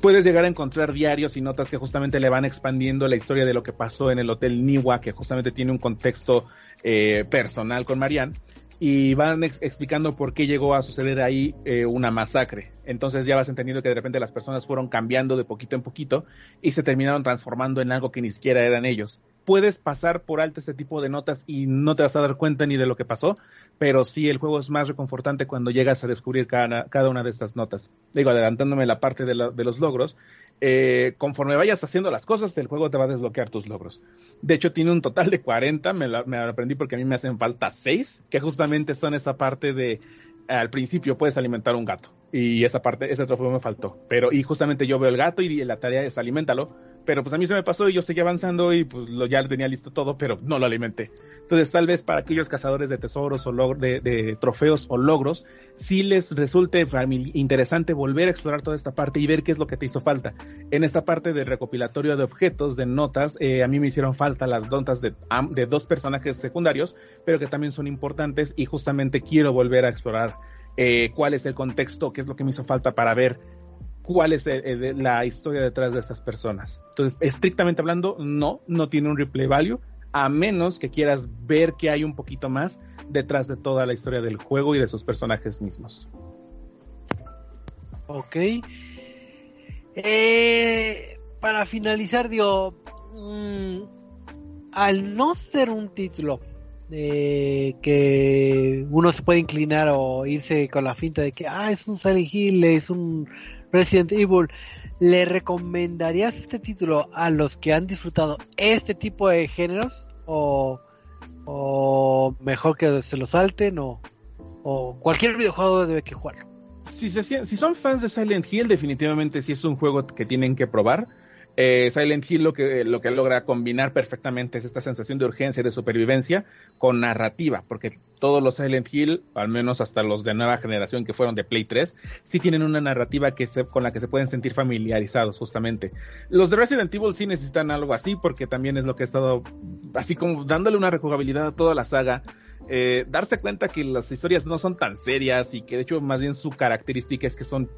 puedes llegar a encontrar diarios y notas que justamente le van expandiendo la historia de lo que pasó en el Hotel Niwa, que justamente tiene un contexto eh, personal con Marianne y van explicando por qué llegó a suceder ahí eh, una masacre. Entonces ya vas entendiendo que de repente las personas fueron cambiando de poquito en poquito y se terminaron transformando en algo que ni siquiera eran ellos. Puedes pasar por alto este tipo de notas y no te vas a dar cuenta ni de lo que pasó, pero sí el juego es más reconfortante cuando llegas a descubrir cada, cada una de estas notas. Digo, adelantándome la parte de, de los logros, eh, conforme vayas haciendo las cosas, el juego te va a desbloquear tus logros. De hecho, tiene un total de 40, me, me aprendí porque a mí me hacen falta 6, que justamente son esa parte de, al principio puedes alimentar un gato. Y esa parte, ese trofeo me faltó. Pero, y justamente yo veo el gato y la tarea es alimentalo pero pues a mí se me pasó y yo seguí avanzando y pues lo, ya tenía listo todo, pero no lo alimenté. Entonces tal vez para aquellos cazadores de tesoros o de, de, trofeos o logros, sí les resulte interesante volver a explorar toda esta parte y ver qué es lo que te hizo falta. En esta parte de recopilatorio de objetos, de notas, eh, a mí me hicieron falta las notas de, de dos personajes secundarios, pero que también son importantes y justamente quiero volver a explorar eh, cuál es el contexto, qué es lo que me hizo falta para ver cuál es eh, eh, la historia detrás de estas personas. Entonces, estrictamente hablando, no, no tiene un replay value, a menos que quieras ver que hay un poquito más detrás de toda la historia del juego y de sus personajes mismos. Ok. Eh, para finalizar, digo, mm, al no ser un título eh, que uno se puede inclinar o irse con la finta de que, ah, es un Silent Hill, es un Resident Evil, ¿le recomendarías este título a los que han disfrutado este tipo de géneros? ¿O, o mejor que se lo salten? ¿O, o cualquier videojuego debe que jugarlo? Si, se, si son fans de Silent Hill, definitivamente sí es un juego que tienen que probar. Eh, Silent Hill lo que, lo que logra combinar perfectamente es esta sensación de urgencia y de supervivencia con narrativa, porque todos los Silent Hill, al menos hasta los de nueva generación que fueron de Play 3, sí tienen una narrativa con la que se pueden sentir familiarizados justamente. Los de Resident Evil sí necesitan algo así, porque también es lo que he estado, así como dándole una rejugabilidad a toda la saga. Eh, darse cuenta que las historias no son tan serias y que de hecho más bien su característica es que son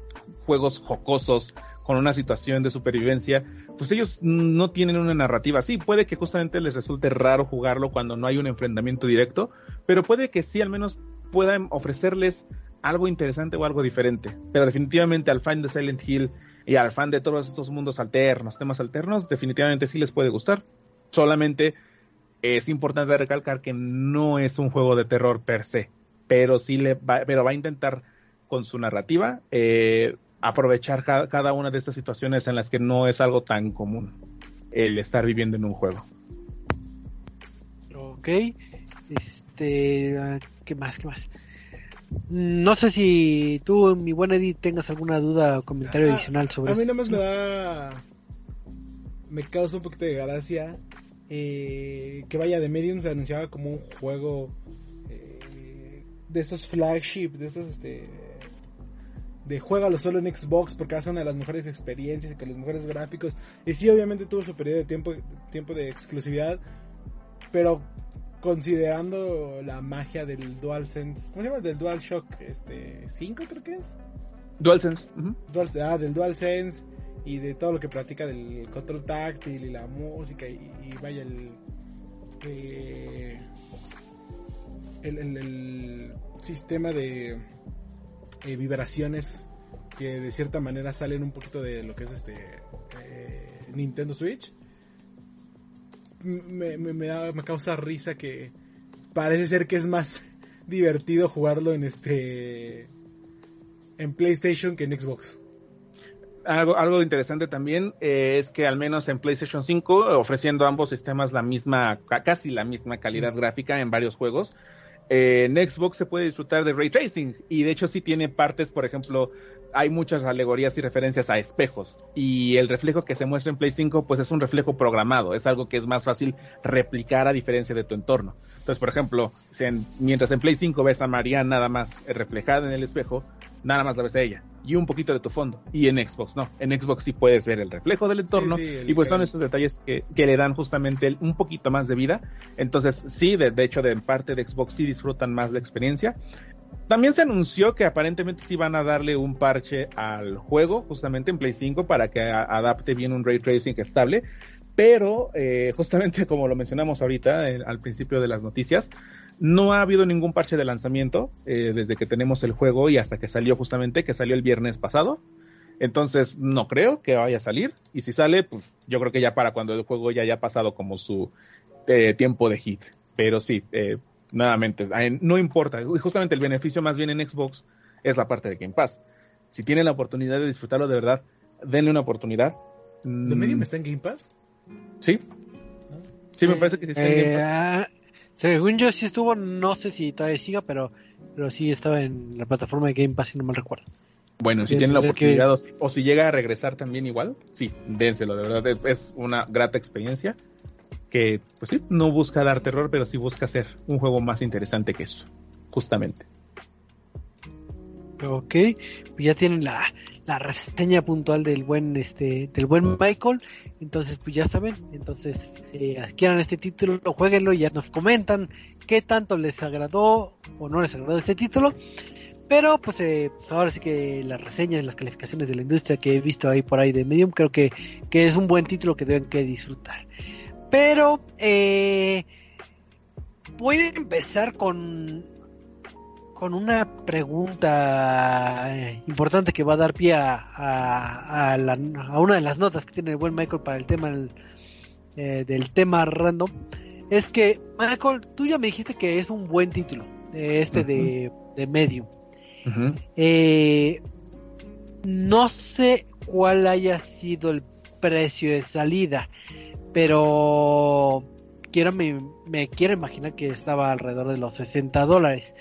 juegos jocosos con una situación de supervivencia, pues ellos no tienen una narrativa así. Puede que justamente les resulte raro jugarlo cuando no hay un enfrentamiento directo, pero puede que sí al menos puedan ofrecerles algo interesante o algo diferente. Pero definitivamente al fan de Silent Hill y al fan de todos estos mundos alternos, temas alternos, definitivamente sí les puede gustar. Solamente es importante recalcar que no es un juego de terror per se, pero sí le va, pero va a intentar con su narrativa eh, aprovechar cada, una de estas situaciones en las que no es algo tan común el estar viviendo en un juego. Ok, este, ¿qué más? ¿Qué más? No sé si tú, mi buen Edith, tengas alguna duda o comentario ah, adicional sobre A mí nomás me da. Me causa un poquito de gracia eh, que vaya de Medium se anunciaba como un juego eh, de estos flagship, de estos este, de juégalo solo en Xbox porque hace una de las mejores experiencias y con los mejores gráficos. Y sí, obviamente tuvo su periodo de tiempo, tiempo de exclusividad, pero considerando la magia del DualSense, ¿cómo se llama? Del DualShock este, 5 creo que es. DualSense. ah, del DualSense y de todo lo que platica del control táctil y la música y, vaya el, eh, el, el sistema de eh, vibraciones que de cierta manera salen un poquito de lo que es este eh, Nintendo Switch. Me, me, da, me causa risa que parece ser que es más divertido jugarlo en este en PlayStation que en Xbox. Algo, algo interesante también eh, es que al menos en PlayStation 5, ofreciendo ambos sistemas la misma, casi la misma calidad gráfica en varios juegos, en Xbox se puede disfrutar de ray tracing y de hecho sí tiene partes, por ejemplo, hay muchas alegorías y referencias a espejos y el reflejo que se muestra en Play 5 pues es un reflejo programado, es algo que es más fácil replicar a diferencia de tu entorno. Entonces, por ejemplo, mientras en Play 5 ves a María nada más reflejada en el espejo, nada más la ves a ella y un poquito de tu fondo. Y en Xbox no. En Xbox sí puedes ver el reflejo del entorno y pues son esos detalles que, que, le dan justamente un poquito más de vida. Entonces sí, de, hecho de parte de Xbox sí disfrutan más la experiencia. También se anunció que aparentemente sí van a darle un parche al juego justamente en Play 5 para que adapte bien un ray tracing estable. Pero eh, justamente como lo mencionamos ahorita eh, al principio de las noticias, no ha habido ningún parche de lanzamiento eh, desde que tenemos el juego y hasta que salió justamente, que salió el viernes pasado. Entonces no creo que vaya a salir. Y si sale, pues yo creo que ya para cuando el juego ya haya pasado como su eh, tiempo de hit. Pero sí, eh, nuevamente, no importa. Justamente el beneficio más bien en Xbox es la parte de Game Pass. Si tienen la oportunidad de disfrutarlo de verdad, denle una oportunidad. ¿De medio está en Game Pass? Sí. Sí, me parece que sí está en Game Pass. Según yo sí estuvo, no sé si todavía siga, pero, pero sí estaba en la plataforma de Game Pass, si no mal recuerdo. Bueno, si tienen la oportunidad o, si, llega a regresar también igual, sí, dénselo, de verdad, es, una grata experiencia que, pues sí, no busca dar terror, pero sí busca hacer un juego más interesante que eso, justamente. Ok, pues ya tienen la, la reseña puntual del buen este del buen Michael. Entonces pues ya saben entonces eh, adquieran este título jueguenlo y ya nos comentan qué tanto les agradó o no les agradó este título. Pero pues, eh, pues ahora sí que las reseñas las calificaciones de la industria que he visto ahí por ahí de Medium creo que, que es un buen título que deben que disfrutar. Pero eh, voy a empezar con con una pregunta eh, importante que va a dar pie a, a, a, la- a una de las notas que tiene el buen Michael para el tema del, eh, del tema random. Es que, Michael, tú ya me dijiste que es un buen título, eh, este de, de Medium. Eh, no sé cuál haya sido el precio de salida, pero quiero me, me quiero imaginar que estaba alrededor de los 60 dólares.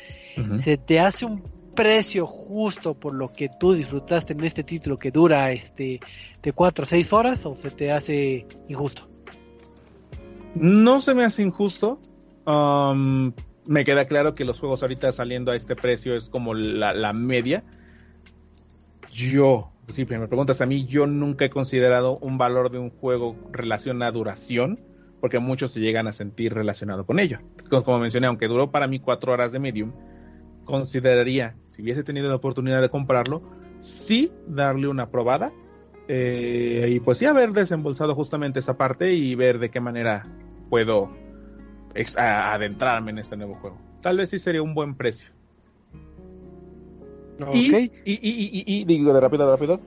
¿Se te hace un precio justo por lo que tú disfrutaste en este título que dura este de 4 a 6 horas o se te hace injusto? No se me hace injusto. Um, me queda claro que los juegos ahorita saliendo a este precio es como la, la media. Yo, si me preguntas a mí, yo nunca he considerado un valor de un juego relación a duración, porque muchos se llegan a sentir relacionado con ello. Como, como mencioné, aunque duró para mí cuatro horas de medium, consideraría, si hubiese tenido la oportunidad de comprarlo, sí darle una probada eh, y pues sí haber desembolsado justamente esa parte y ver de qué manera puedo adentrarme en este nuevo juego. Tal vez sí sería un buen precio. Y, Ok. y, y, y- y- digo de rápido, de rápido,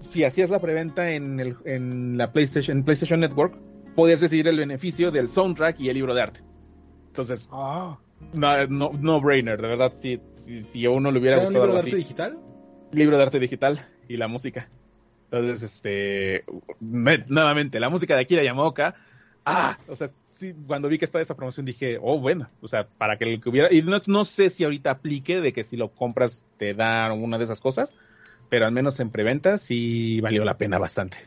si hacías la preventa en, el, en la PlayStation, en PlayStation Network, podías decidir el beneficio del soundtrack y el libro de arte. Entonces, Ah. No, no, no brainer, de verdad, si, si, si a uno le hubiera ¿Era un gustado libro de algo arte así digital? libro de arte digital y la música. Entonces, este, me- nuevamente, la música de Akira Yamaoka, ah, o sea, sí, cuando vi que estaba esa promoción dije, oh, bueno, o sea, para que el que hubiera, y no, no sé si ahorita aplique de que si lo compras te dan una de esas cosas, pero al menos en preventa sí valió la pena bastante.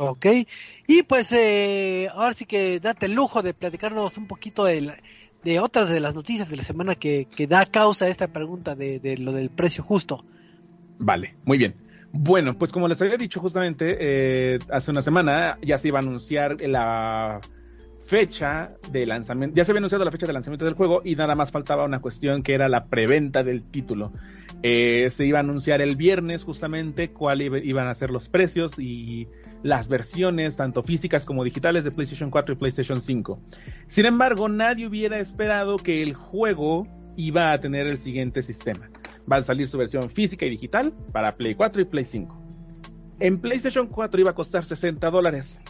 Ok, y pues eh, ahora sí que date el lujo de platicarnos un poquito de, la- de otras de las noticias de la semana que, que da causa a esta pregunta de, de lo del precio justo. Vale, muy bien. Bueno, pues como les había dicho justamente, eh, hace una semana ya se iba a anunciar la fecha de lanzamiento, ya se había anunciado la fecha de lanzamiento del juego y nada más faltaba una cuestión que era la preventa del título. Eh, se iba a anunciar el viernes justamente cuál iba- iban a ser los precios y las versiones, tanto físicas como digitales, de PlayStation 4 y PlayStation 5. Sin embargo, nadie hubiera esperado que el juego iba a tener el siguiente sistema. Va a salir su versión física y digital para Play 4 y Play 5. En PlayStation 4 iba a costar 60 dólares.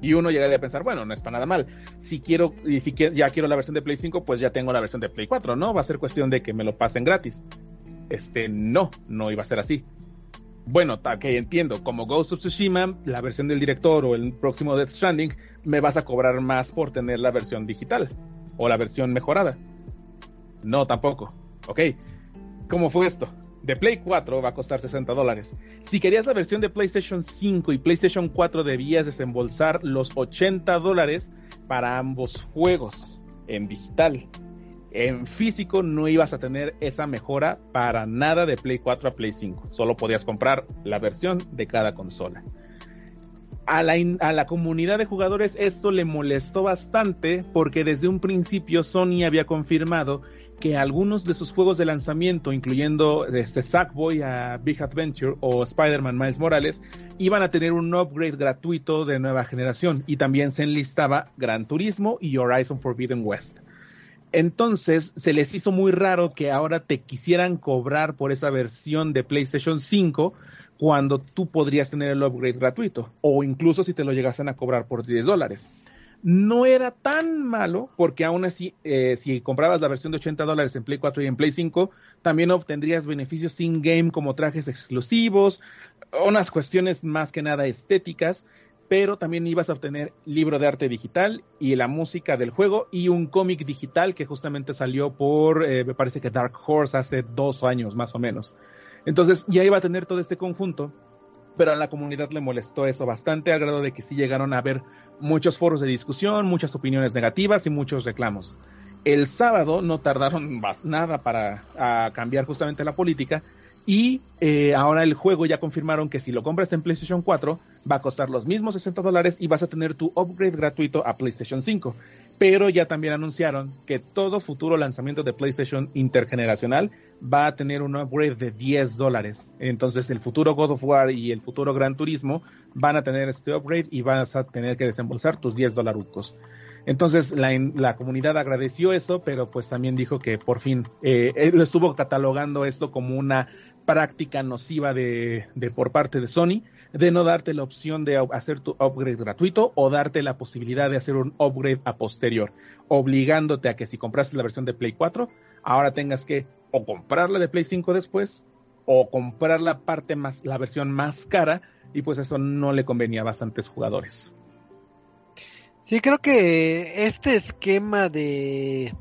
Y uno llegaría a pensar, bueno, no está nada mal. Si quiero, y si ya quiero la versión de Play 5, pues ya tengo la versión de Play 4, ¿no? Va a ser cuestión de que me lo pasen gratis. Este, no, no iba a ser así. Bueno, que entiendo, como Ghost of Tsushima, la versión del director o el próximo Death Stranding, me vas a cobrar más por tener la versión digital o la versión mejorada. No, tampoco. Ok. ¿Cómo fue esto? De Play 4 va a costar 60 dólares. Si querías la versión de PlayStation 5 y PlayStation 4 debías desembolsar los 80 dólares para ambos juegos en digital. En físico no ibas a tener esa mejora para nada de Play 4 a Play 5. Solo podías comprar la versión de cada consola. A la, a la comunidad de jugadores esto le molestó bastante porque desde un principio Sony había confirmado que algunos de sus juegos de lanzamiento, incluyendo este Sackboy a Big Adventure o Spider-Man Miles Morales, iban a tener un upgrade gratuito de nueva generación y también se enlistaba Gran Turismo y Horizon Forbidden West. Entonces se les hizo muy raro que ahora te quisieran cobrar por esa versión de PlayStation 5 cuando tú podrías tener el upgrade gratuito o incluso si te lo llegasen a cobrar por 10 dólares. No era tan malo porque aún así, eh, si comprabas la versión de 80 dólares en Play 4 y en Play 5, también obtendrías beneficios in-game como trajes exclusivos, unas cuestiones más que nada estéticas, pero también ibas a obtener libro de arte digital y la música del juego y un cómic digital que justamente salió por, eh, me parece que Dark Horse hace dos años más o menos. Entonces ya iba a tener todo este conjunto, pero a la comunidad le molestó eso bastante, al grado de que sí llegaron a haber muchos foros de discusión, muchas opiniones negativas y muchos reclamos. El sábado no tardaron bas- nada para cambiar justamente la política y eh, ahora el juego ya confirmaron que si lo compras en PlayStation 4 va a costar los mismos 60 dólares y vas a tener tu upgrade gratuito a PlayStation 5. Pero ya también anunciaron que todo futuro lanzamiento de PlayStation intergeneracional va a tener un upgrade de 10 dólares. Entonces el futuro God of War y el futuro Gran Turismo van a tener este upgrade y vas a tener que desembolsar tus 10 dolarucos. Entonces la, comunidad agradeció eso, pero pues también dijo que por fin eh, él estuvo catalogando esto como una práctica nociva de, de por parte de Sony de no darte la opción de hacer tu upgrade gratuito o darte la posibilidad de hacer un upgrade a posterior, obligándote a que si compraste la versión de Play 4, ahora tengas que o comprarla de Play 5 después o comprar la parte más, la versión más cara, y pues eso no le convenía a bastantes jugadores. Sí, creo que este esquema de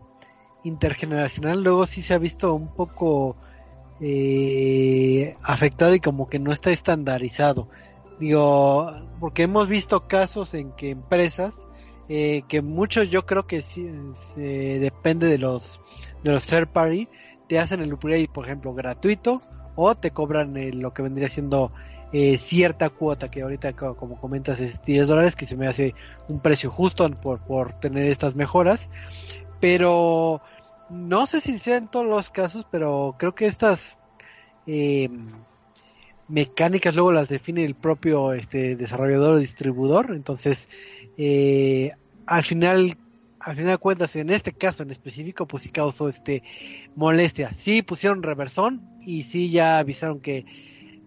intergeneracional luego sí se ha visto un poco eh, afectado y como que no está estandarizado. Digo, porque hemos visto casos en que empresas, eh, que muchos yo creo que sí depende de los de los third party, te hacen el upgrade, por ejemplo, gratuito o te cobran lo que vendría siendo eh, cierta cuota que ahorita como comentas es 10 dólares que se me hace un precio justo por, por tener estas mejoras pero no sé si sea en todos los casos pero creo que estas eh, mecánicas luego las define el propio este desarrollador o distribuidor. Entonces eh, al final al final de cuentas en este caso en específico pues sí causó este molestia. Sí pusieron reversón y sí ya avisaron que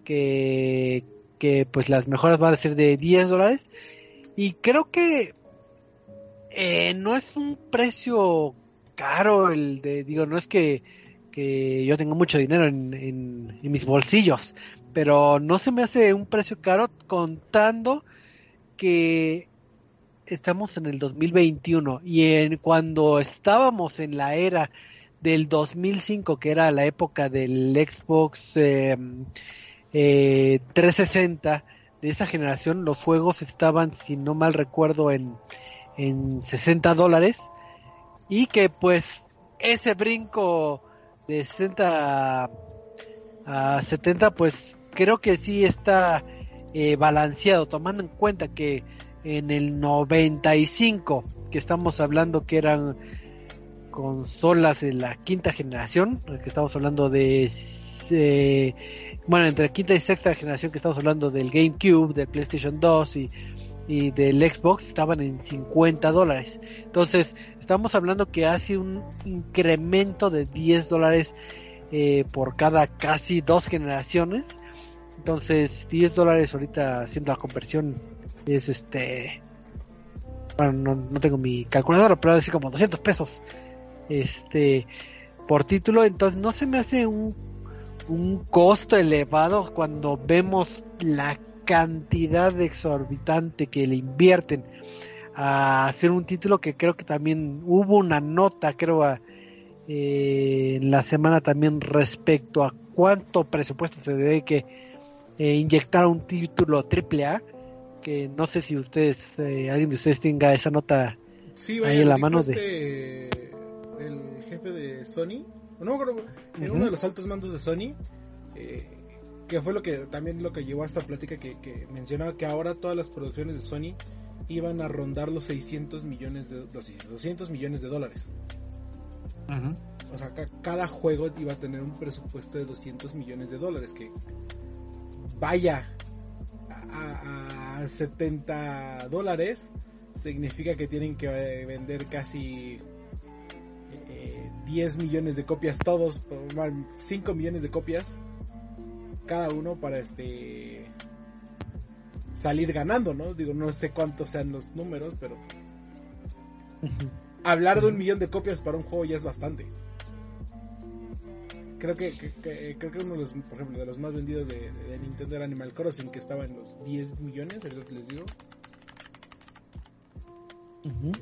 que, pues las mejoras van a ser de 10 dólares. Y creo que eh, no es un precio caro el de digo no es que que yo tengo mucho dinero en, en, mis bolsillos, pero no se me hace un precio caro contando que estamos en el 2021 y en cuando estábamos en la era del 2005 que era la época del Xbox eh, eh, 360 de esa generación los juegos estaban si no mal recuerdo en, en 60 dólares y que pues ese brinco de 60 a 70, pues creo que sí está eh, balanceado, tomando en cuenta que en el 95, que estamos hablando que eran consolas de la quinta generación, que estamos hablando de, eh, bueno, entre quinta y sexta generación, que estamos hablando del GameCube, del PlayStation 2 y, y del Xbox, estaban en 50 dólares. Entonces, estamos hablando que hace un incremento de 10 dólares eh, por cada casi dos generaciones. Entonces, 10 dólares ahorita haciendo la conversión es este. Bueno, no, tengo mi calculadora, pero decir como 200 pesos este por título. Entonces, no se me hace un, un costo elevado cuando vemos la cantidad exorbitante que le invierten a hacer un título que creo que también hubo una nota, creo, eh, en la semana también respecto a cuánto presupuesto se debe que eh, inyectar un título triple A, que no sé si ustedes, eh, alguien de ustedes tenga esa nota ahí en la mano de... Este, el jefe de Sony, no me uno de los altos mandos de Sony, que fue lo que también lo que llevó a esta plática que, que mencionaba que ahora todas las producciones de Sony iban a rondar los 600 millones de 200 millones de dólares. O sea, cada juego iba a tener un presupuesto de 200 millones de dólares que vaya a, 70 dólares significa que tienen que eh, vender casi 10 eh, millones de copias todos, 5 millones de copias cada uno para este salir ganando, ¿no? Digo, no sé cuántos sean los números, pero hablar de un millón de copias para un juego ya es bastante. Creo que, creo que uno de los, por ejemplo, de los más vendidos de, Nintendo era Animal Crossing, que estaba en los 10 millones, es lo que les digo.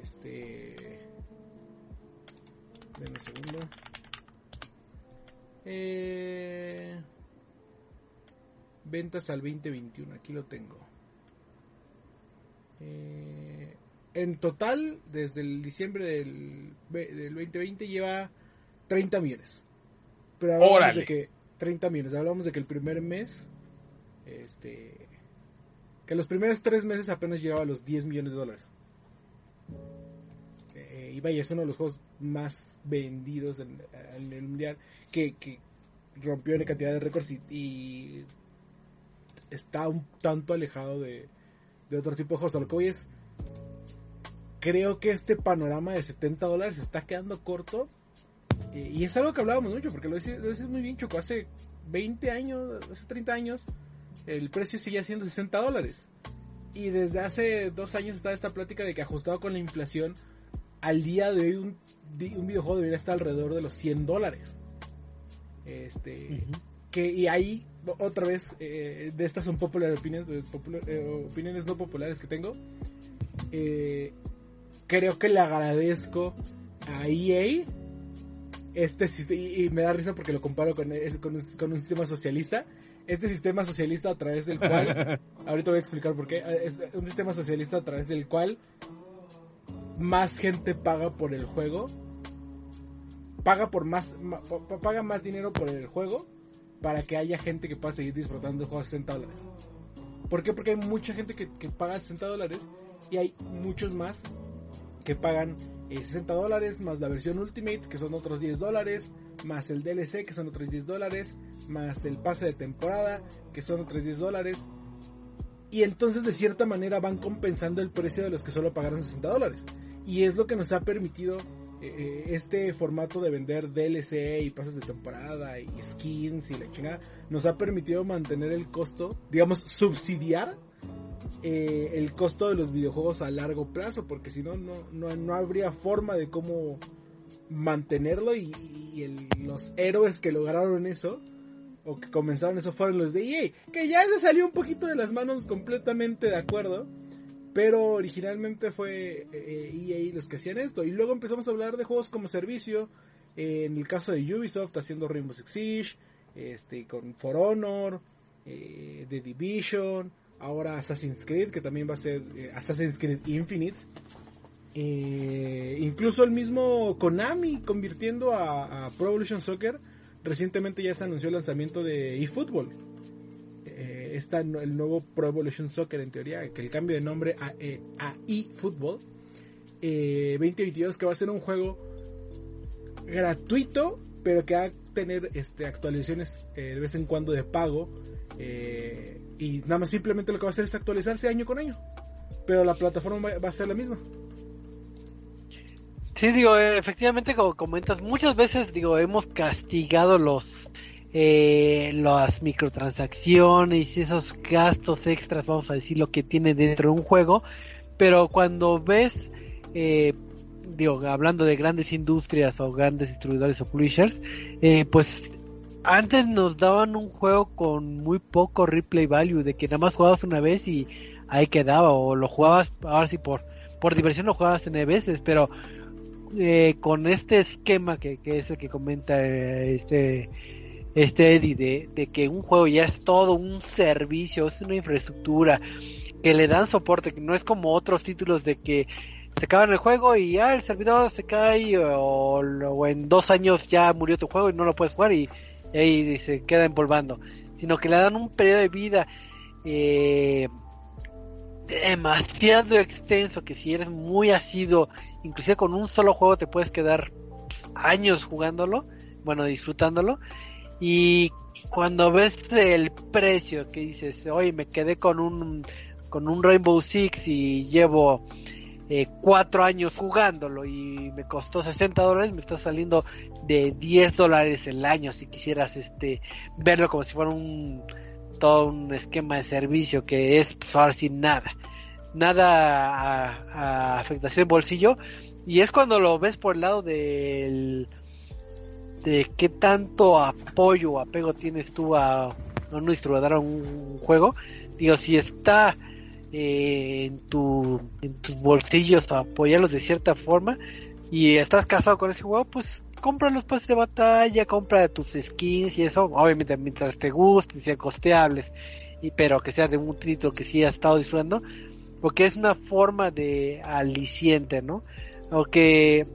Este. Ven un segundo. Eh, ventas al 2021, aquí lo tengo. Eh, en total, desde el diciembre del, del 2020 lleva 30 millones. Pero hablamos de que 30 millones, hablamos de que el primer mes, este, que los primeros tres meses apenas llegaba a los 10 millones de dólares. Eh, y vaya, es uno de los juegos más vendidos en, el mundial, que, que, rompió en cantidad de récords y está un tanto alejado de, de otro tipo de juegos. lo que voy es creo que este panorama de 70 dólares está quedando corto. Eh, y es algo que hablábamos mucho, porque lo dices, muy bien, Choco. Hace 20 años, hace 30 años, el precio seguía siendo 60 dólares. Y desde hace dos años está esta plática de que ajustado con la inflación, al día de hoy un, un videojuego debería estar alrededor de los 100 dólares. Este, que, y ahí, otra vez, eh, de estas son populares opiniones, eh, opiniones no populares que tengo. Eh, creo que le agradezco a EA este y me da risa porque lo comparo con, con, un sistema socialista. Este sistema socialista a través del cual, ahorita voy a explicar por qué, es un sistema socialista a través del cual más gente paga por el juego, paga por más, paga más dinero por el juego para que haya gente que pueda seguir disfrutando de juegos a 60 dólares. ¿Por qué? Porque hay mucha gente que, que paga 60 dólares y hay muchos más que pagan 60 eh, dólares más la versión Ultimate que son otros 10 dólares más el DLC que son otros 10 dólares más el pase de temporada que son otros 10 dólares y entonces de cierta manera van compensando el precio de los que solo pagaron 60 dólares y es lo que nos ha permitido eh, este formato de vender DLC y pases de temporada y skins y la chingada nos ha permitido mantener el costo digamos subsidiar eh, el costo de los videojuegos a largo plazo, porque si no, no, habría forma de cómo mantenerlo y, los héroes que lograron eso, o que comenzaron eso, fueron los de EA, que ya se salió un poquito de las manos completamente de acuerdo, pero originalmente fue eh, EA los que hacían esto, y luego empezamos a hablar de juegos como servicio, en el caso de Ubisoft haciendo Rainbow Six Siege, este, con For Honor, eh, The Division, ahora Assassin's Creed, que también va a ser eh, Assassin's Creed Infinite. Eh, incluso el mismo Konami convirtiendo a, Pro Evolution Soccer. Recientemente ya se anunció el lanzamiento de eFootball. Eh, está el nuevo Pro Evolution Soccer en teoría, que el cambio de nombre a, a eFootball. 2022 que va a ser un juego gratuito, pero que va a tener este, actualizaciones de vez en cuando de pago. Eh, y nada más simplemente lo que va a hacer es actualizarse año con año. Pero la plataforma va a ser la misma. Sí, digo, eh, efectivamente, como comentas, muchas veces, digo, hemos castigado los eh, las microtransacciones y esos gastos extras, vamos a decir, lo que tiene dentro de un juego. Pero cuando ves, eh, digo, hablando de grandes industrias o grandes distribuidores o publishers, eh, pues antes nos daban un juego con muy poco replay value, de que nada más jugabas una vez y ahí quedaba, o lo jugabas, ahora sí por, por diversión lo jugabas N veces, pero eh, con este esquema que, que, es el que comenta eh, este este Eddie de, que un juego ya es todo un servicio, es una infraestructura que le dan soporte, que no es como otros títulos de que se acaba el juego y ya el servidor se cae o, o, en dos años ya murió tu juego y no lo puedes jugar y y se queda empolvando, sino que le dan un periodo de vida eh, demasiado extenso que si eres muy asido, inclusive con un solo juego te puedes quedar años jugándolo, bueno, disfrutándolo y cuando ves el precio que dices, oye, me quedé con un con un Rainbow Six y llevo eh, cuatro años jugándolo y me costó 60 dólares, me está saliendo de 10 dólares el año si quisieras este verlo como si fuera un todo un esquema de servicio que es pues sin nada nada a, afectación de bolsillo y es cuando lo ves por el lado del de qué tanto apoyo o apego tienes tú a, a un distribuidor a un juego digo si está eh, en, tu, en tus bolsillos a apoyarlos de cierta forma y estás casado con ese juego, pues compra los pases de batalla, compra tus skins y eso, obviamente mientras te gusten, sean costeables, y, pero que sea de un título que sí has estado disfrutando, porque es una forma de aliciente, ¿no? Aunque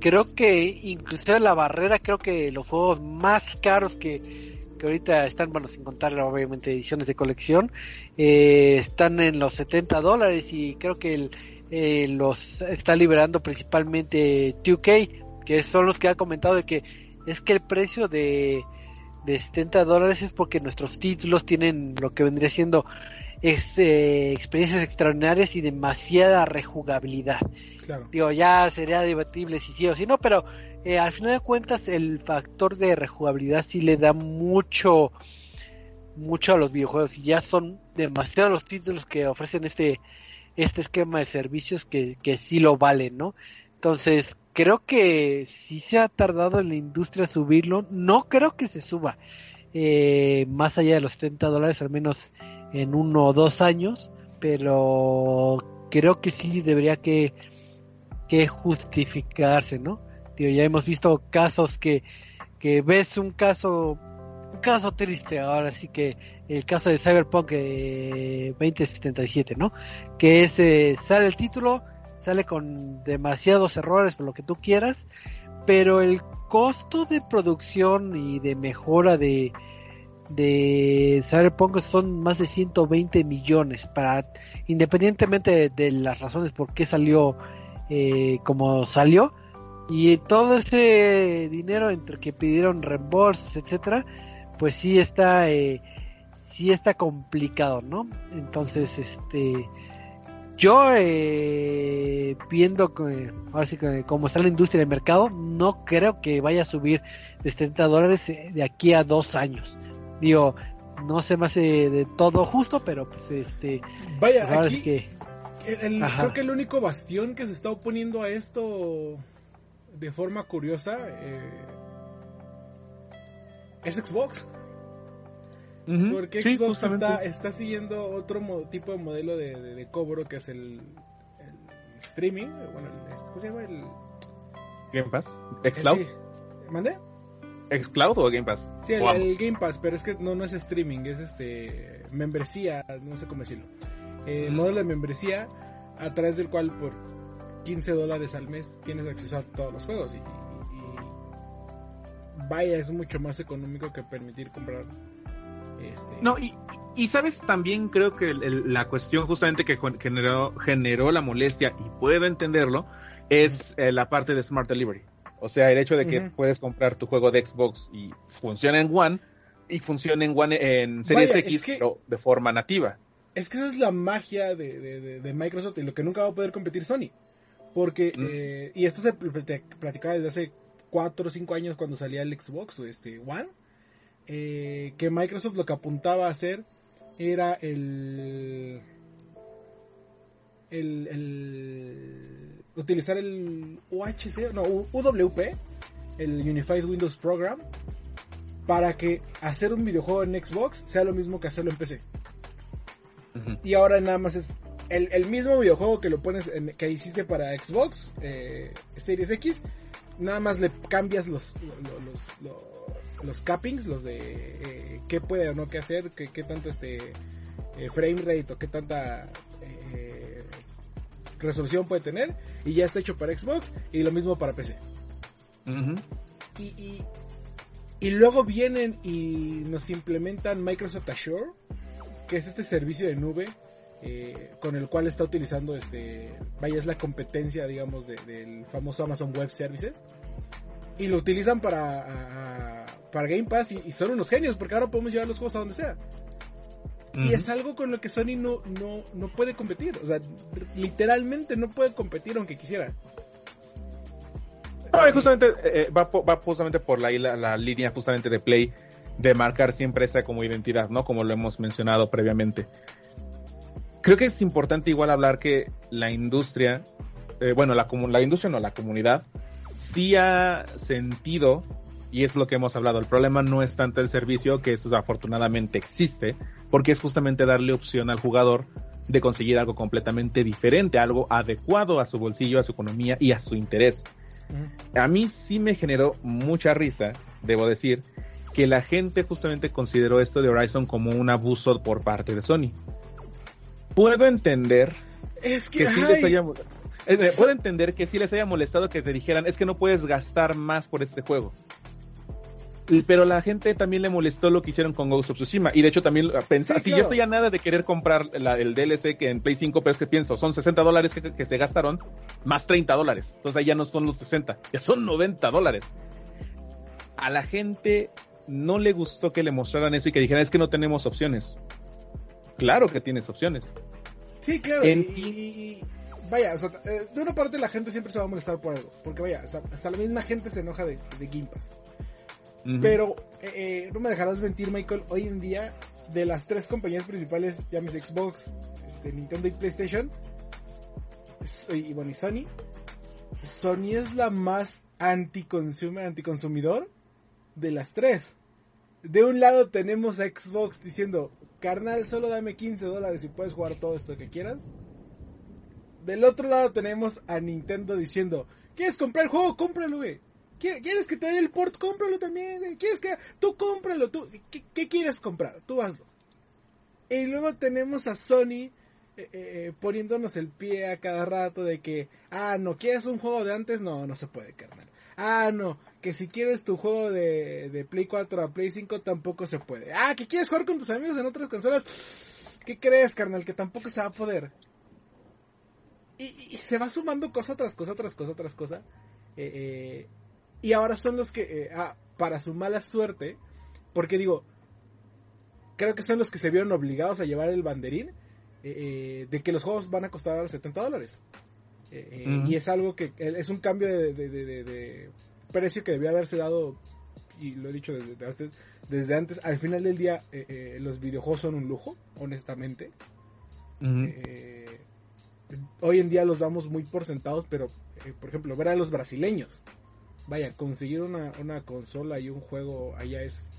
creo que inclusive la barrera, creo que los juegos más caros que, que ahorita están, bueno, sin contar obviamente ediciones de colección, eh, están en los 70 dólares y creo que el, eh, los está liberando principalmente 2K, que son los que ha comentado de que es que el precio de, de 70 dólares es porque nuestros títulos tienen lo que vendría siendo este, experiencias extraordinarias y demasiada rejugabilidad. Claro. Digo, ya sería debatible si sí o si no, pero eh, al final de cuentas el factor de rejugabilidad sí le da mucho mucho a los videojuegos y ya son demasiados los títulos que ofrecen este este esquema de servicios que, que sí lo valen, ¿no? Entonces, creo que sí se ha tardado en la industria subirlo, no creo que se suba eh, más allá de los 70 dólares, al menos en uno o dos años, pero creo que sí debería que, que justificarse, ¿no? Digo, ya hemos visto casos que, que ves un caso un caso triste ahora sí que el caso de Cyberpunk eh, 2077 no que es eh, sale el título sale con demasiados errores por lo que tú quieras pero el costo de producción y de mejora de de Cyberpunk son más de 120 millones para independientemente de, las razones por qué salió eh, como salió y todo ese dinero entre que pidieron reembolsos etcétera pues sí está eh, sí está complicado no entonces este yo eh, viendo que, ahora sí cómo está la industria del mercado no creo que vaya a subir de 70 dólares eh, de aquí a dos años digo no se me hace de todo justo pero pues este Vaya, pues aquí es que el- el- Ajá. creo que el único bastión que se está oponiendo a esto de forma curiosa eh, es Xbox. Porque sí, Xbox está, está siguiendo otro mo- tipo de modelo de, de- de cobro que es el, el streaming. Bueno, el, ¿cómo se llama? El, Game Pass. ¿Xcloud? sí. ¿Mande? ¿Xcloud o Game Pass? Sí, el, Game Pass, pero es que no, no es streaming, es este membresía, no sé cómo decirlo. Eh, el modelo de membresía a través del cual por 15 dólares al mes tienes acceso a todos los juegos y, y- vaya, es mucho más económico que permitir comprar este No, y, y sabes, también creo que el- el- la cuestión justamente que gen- generó, generó la molestia, y puedo entenderlo, es eh, la parte de Smart Delivery. O sea, el hecho de que puedes comprar tu juego de Xbox y funciona en One, y funciona en One en Series Vaya, X, es que- pero de forma nativa. Es que esa es la magia de, de- Microsoft y lo que nunca va a poder competir Sony. Porque, Mm. eh, y esto se pl- platicaba desde hace 4 o 5 años cuando salía el Xbox este, One, eh, que Microsoft lo que apuntaba a hacer era el, el, el- utilizar el UHC, no, UWP, el Unified Windows Program, para que hacer un videojuego en Xbox sea lo mismo que hacerlo en PC. Y ahora nada más es el, el mismo videojuego que lo pones en- que hiciste para Xbox eh, Series X. Nada más le cambias los lo- los, lo- los cappings, los de eh, qué puede o no que hacer, qué, qué tanto este eh, frame rate o qué tanta eh, resolución puede tener. Y ya está hecho para Xbox y lo mismo para PC. Y, y, y luego vienen y nos implementan Microsoft Azure, que es este servicio de nube con el cual está utilizando este, vaya, es la competencia, digamos, de- del famoso Amazon Web Services. Y lo utilizan para, a- a- para Game Pass y, y son unos genios, porque ahora podemos llevar los juegos a donde sea. Y es algo con lo que Sony no, no, no puede competir. O sea, literalmente no puede competir aunque quisiera. No, y justamente eh, va, po- va justamente por la, la, la línea justamente de Play de marcar siempre esa como identidad, ¿no? Como lo hemos mencionado previamente. Creo que es importante igual hablar que la industria, eh, bueno, la, la industria no, la comunidad, sí ha sentido, y es lo que hemos hablado, el problema no es tanto el servicio, que eso afortunadamente existe, porque es justamente darle opción al jugador de conseguir algo completamente diferente, algo adecuado a su bolsillo, a su economía y a su interés a mí sí me generó mucha risa, debo decir, que la gente justamente consideró esto de Horizon como un abuso por parte de Sony. Puedo entender Es que, que sí les haya, eh, puedo entender que sí les haya molestado que te dijeran es que no puedes gastar más por este juego. Pero la gente también le molestó lo que hicieron con Ghost of Tsushima. Y de hecho también pensaba, Sí, si yo estoy a nada de querer comprar la- el DLC que en Play 5, pero es que pienso, son 60 dólares que, que se gastaron, más 30 dólares. Entonces ahí ya no son los 60, ya son 90 dólares. A la gente no le gustó que le mostraran eso y que dijeran es que no tenemos opciones. Claro que tienes opciones. Sí, claro. En- y, vaya, o sea, eh, de una parte la gente siempre se va a molestar por algo. Porque vaya, hasta, hasta la misma gente se enoja de, de Game Pass. Pero eh, eh, no me dejarás mentir, Michael. Hoy en día, de las tres compañías principales, llámese Xbox, este, Nintendo y PlayStation, y bueno, y Sony, Sony es la más anticonsumer, anticonsumidor de las tres. De un lado tenemos a Xbox diciendo, carnal, solo dame 15 dólares y puedes jugar todo esto que quieras. Del otro lado tenemos a Nintendo diciendo, ¿quieres comprar el juego? Cómpralo, güey. ¿Qui- ¿Quieres que te dé el port? Cómpralo también. ¿Quieres que... Tú cómpralo, tú... ¿Qué, quieres comprar? Tú hazlo. Y luego tenemos a Sony eh, eh, poniéndonos el pie a cada rato de que, ah, no, ¿quieres un juego de antes? No, no se puede, carnal. Ah, no, que si quieres tu juego de, de Play 4 a Play 5 tampoco se puede. Ah, que quieres jugar con tus amigos en otras consolas. ¿Qué crees, carnal? Que tampoco se va a poder. Y, y se va sumando cosa tras cosa, tras cosa, tras cosa. Eh, eh, y ahora son los que, eh, ah, para su mala suerte, porque digo, creo que son los que se vieron obligados a llevar el banderín eh, eh, de que los juegos van a costar 70 dólares. Eh, eh. Y es algo que es un cambio de, de- de- de- de precio que debió haberse dado, y lo he dicho desde, desde- desde antes. Al final del día, los videojuegos son un lujo, honestamente. Hoy en día los damos muy por sentados, pero por ejemplo, ver a los brasileños. Vaya, conseguir una, una consola y un juego allá es.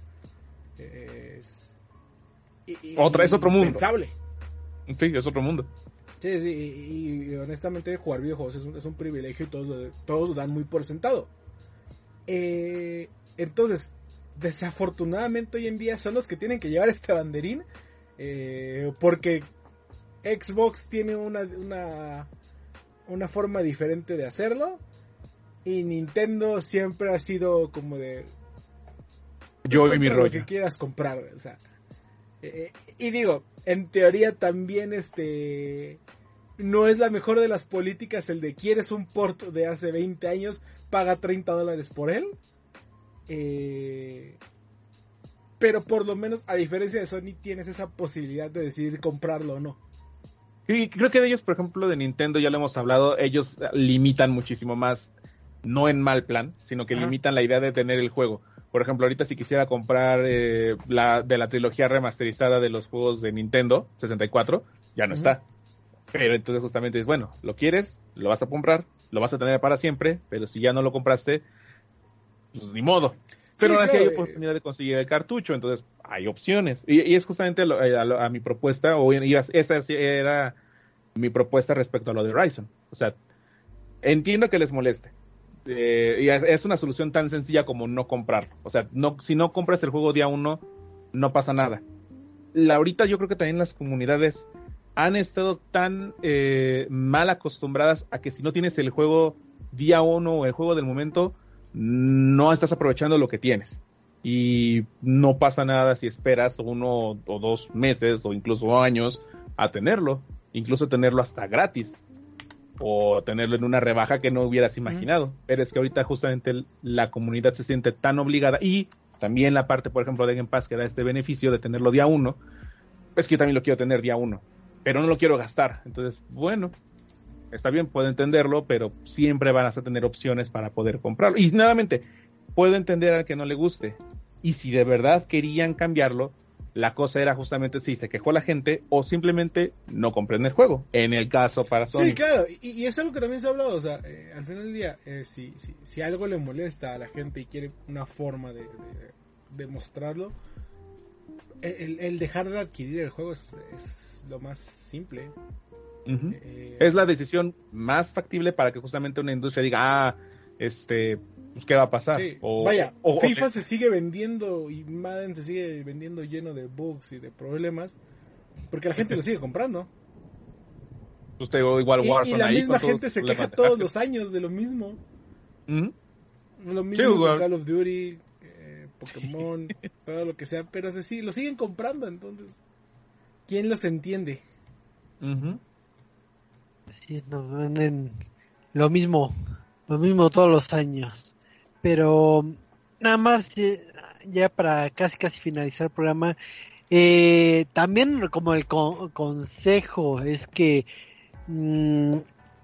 es y- y- Otra- es otro mundo. impensable. Sí, es otro mundo. Sí, sí, y, y honestamente jugar videojuegos es un, es un privilegio y todos lo, todos lo dan muy por sentado. Eh, entonces, desafortunadamente hoy en día son los que tienen que llevar este banderín eh, porque Xbox tiene una, una, una forma diferente de hacerlo y Nintendo siempre ha sido como de Yo y mi compra lo rollo. que quieras comprar, o sea. eh, y digo, en teoría también este no es la mejor de las políticas el de quieres un port de hace 20 años, paga 30 dólares por él. Eh, pero por lo menos, a diferencia de Sony, tienes esa posibilidad de decidir comprarlo o no. Y creo que de ellos, por ejemplo, de Nintendo, ya lo hemos hablado, ellos limitan muchísimo más, no en mal plan, sino que Ajá. limitan la idea de tener el juego. Por ejemplo, ahorita si quisiera comprar eh, la de la trilogía remasterizada de los juegos de Nintendo 64, ya no está. Pero entonces justamente es, bueno, lo quieres, lo vas a comprar, lo vas a tener para siempre, pero si ya no lo compraste, pues ni modo. Pero Sí, ahora sí hay eh. oportunidad de conseguir el cartucho, entonces hay opciones. Y, y es justamente lo- eh, a, lo- a mi propuesta, o esa era mi propuesta respecto a lo de Ryzen. O sea, entiendo que les moleste. Eh, y es, una solución tan sencilla como no comprarlo. O sea, si no compras el juego día uno, no pasa nada. La, ahorita yo creo que también las comunidades han estado tan eh, mal acostumbradas a que si no tienes el juego día uno o el juego del momento, no estás aprovechando lo que tienes. Y no pasa nada si esperas uno o dos meses o incluso años a tenerlo. Incluso tenerlo hasta gratis. O tenerlo en una rebaja que no hubieras imaginado. Pero es que ahorita justamente la comunidad se siente tan obligada. Y también la parte, por ejemplo, de Game Pass que da este beneficio de tenerlo día uno. Es que yo también lo quiero tener día uno. Pero no lo quiero gastar. Entonces, bueno, está bien, puedo entenderlo, pero siempre van a tener opciones para poder comprarlo. Y nuevamente, puedo entender al que no le guste. Y si de verdad querían cambiarlo, la cosa era justamente si se quejó la gente o simplemente no compren el juego. En el caso para Sony. Sí, claro, y, y es algo que también se ha hablado, o sea, eh, al final del día, eh, si, si, si algo le molesta a la gente y quiere una forma de, de, de mostrarlo, el, el dejar de adquirir el juego es, es lo más simple. Eh, Es la decisión más factible para que justamente una industria diga, ah, este, pues qué va a pasar. sí, O- Vaya, o- o- FIFA se sigue vendiendo y Madden se sigue vendiendo lleno de bugs y de problemas, porque la gente lo sigue comprando. pues igual Y, Warzone y la ahí misma gente se queja todos los años de lo mismo. Lo mismo Sí, con igual. Call of Duty, eh, Pokémon, todo lo que sea, pero se sí, lo siguen comprando, entonces, ¿quién los entiende? Ujú. Sí, nos venden lo mismo, lo mismo todos los años. Pero nada más, eh, ya para casi casi finalizar el programa, eh, también como el consejo es que mm,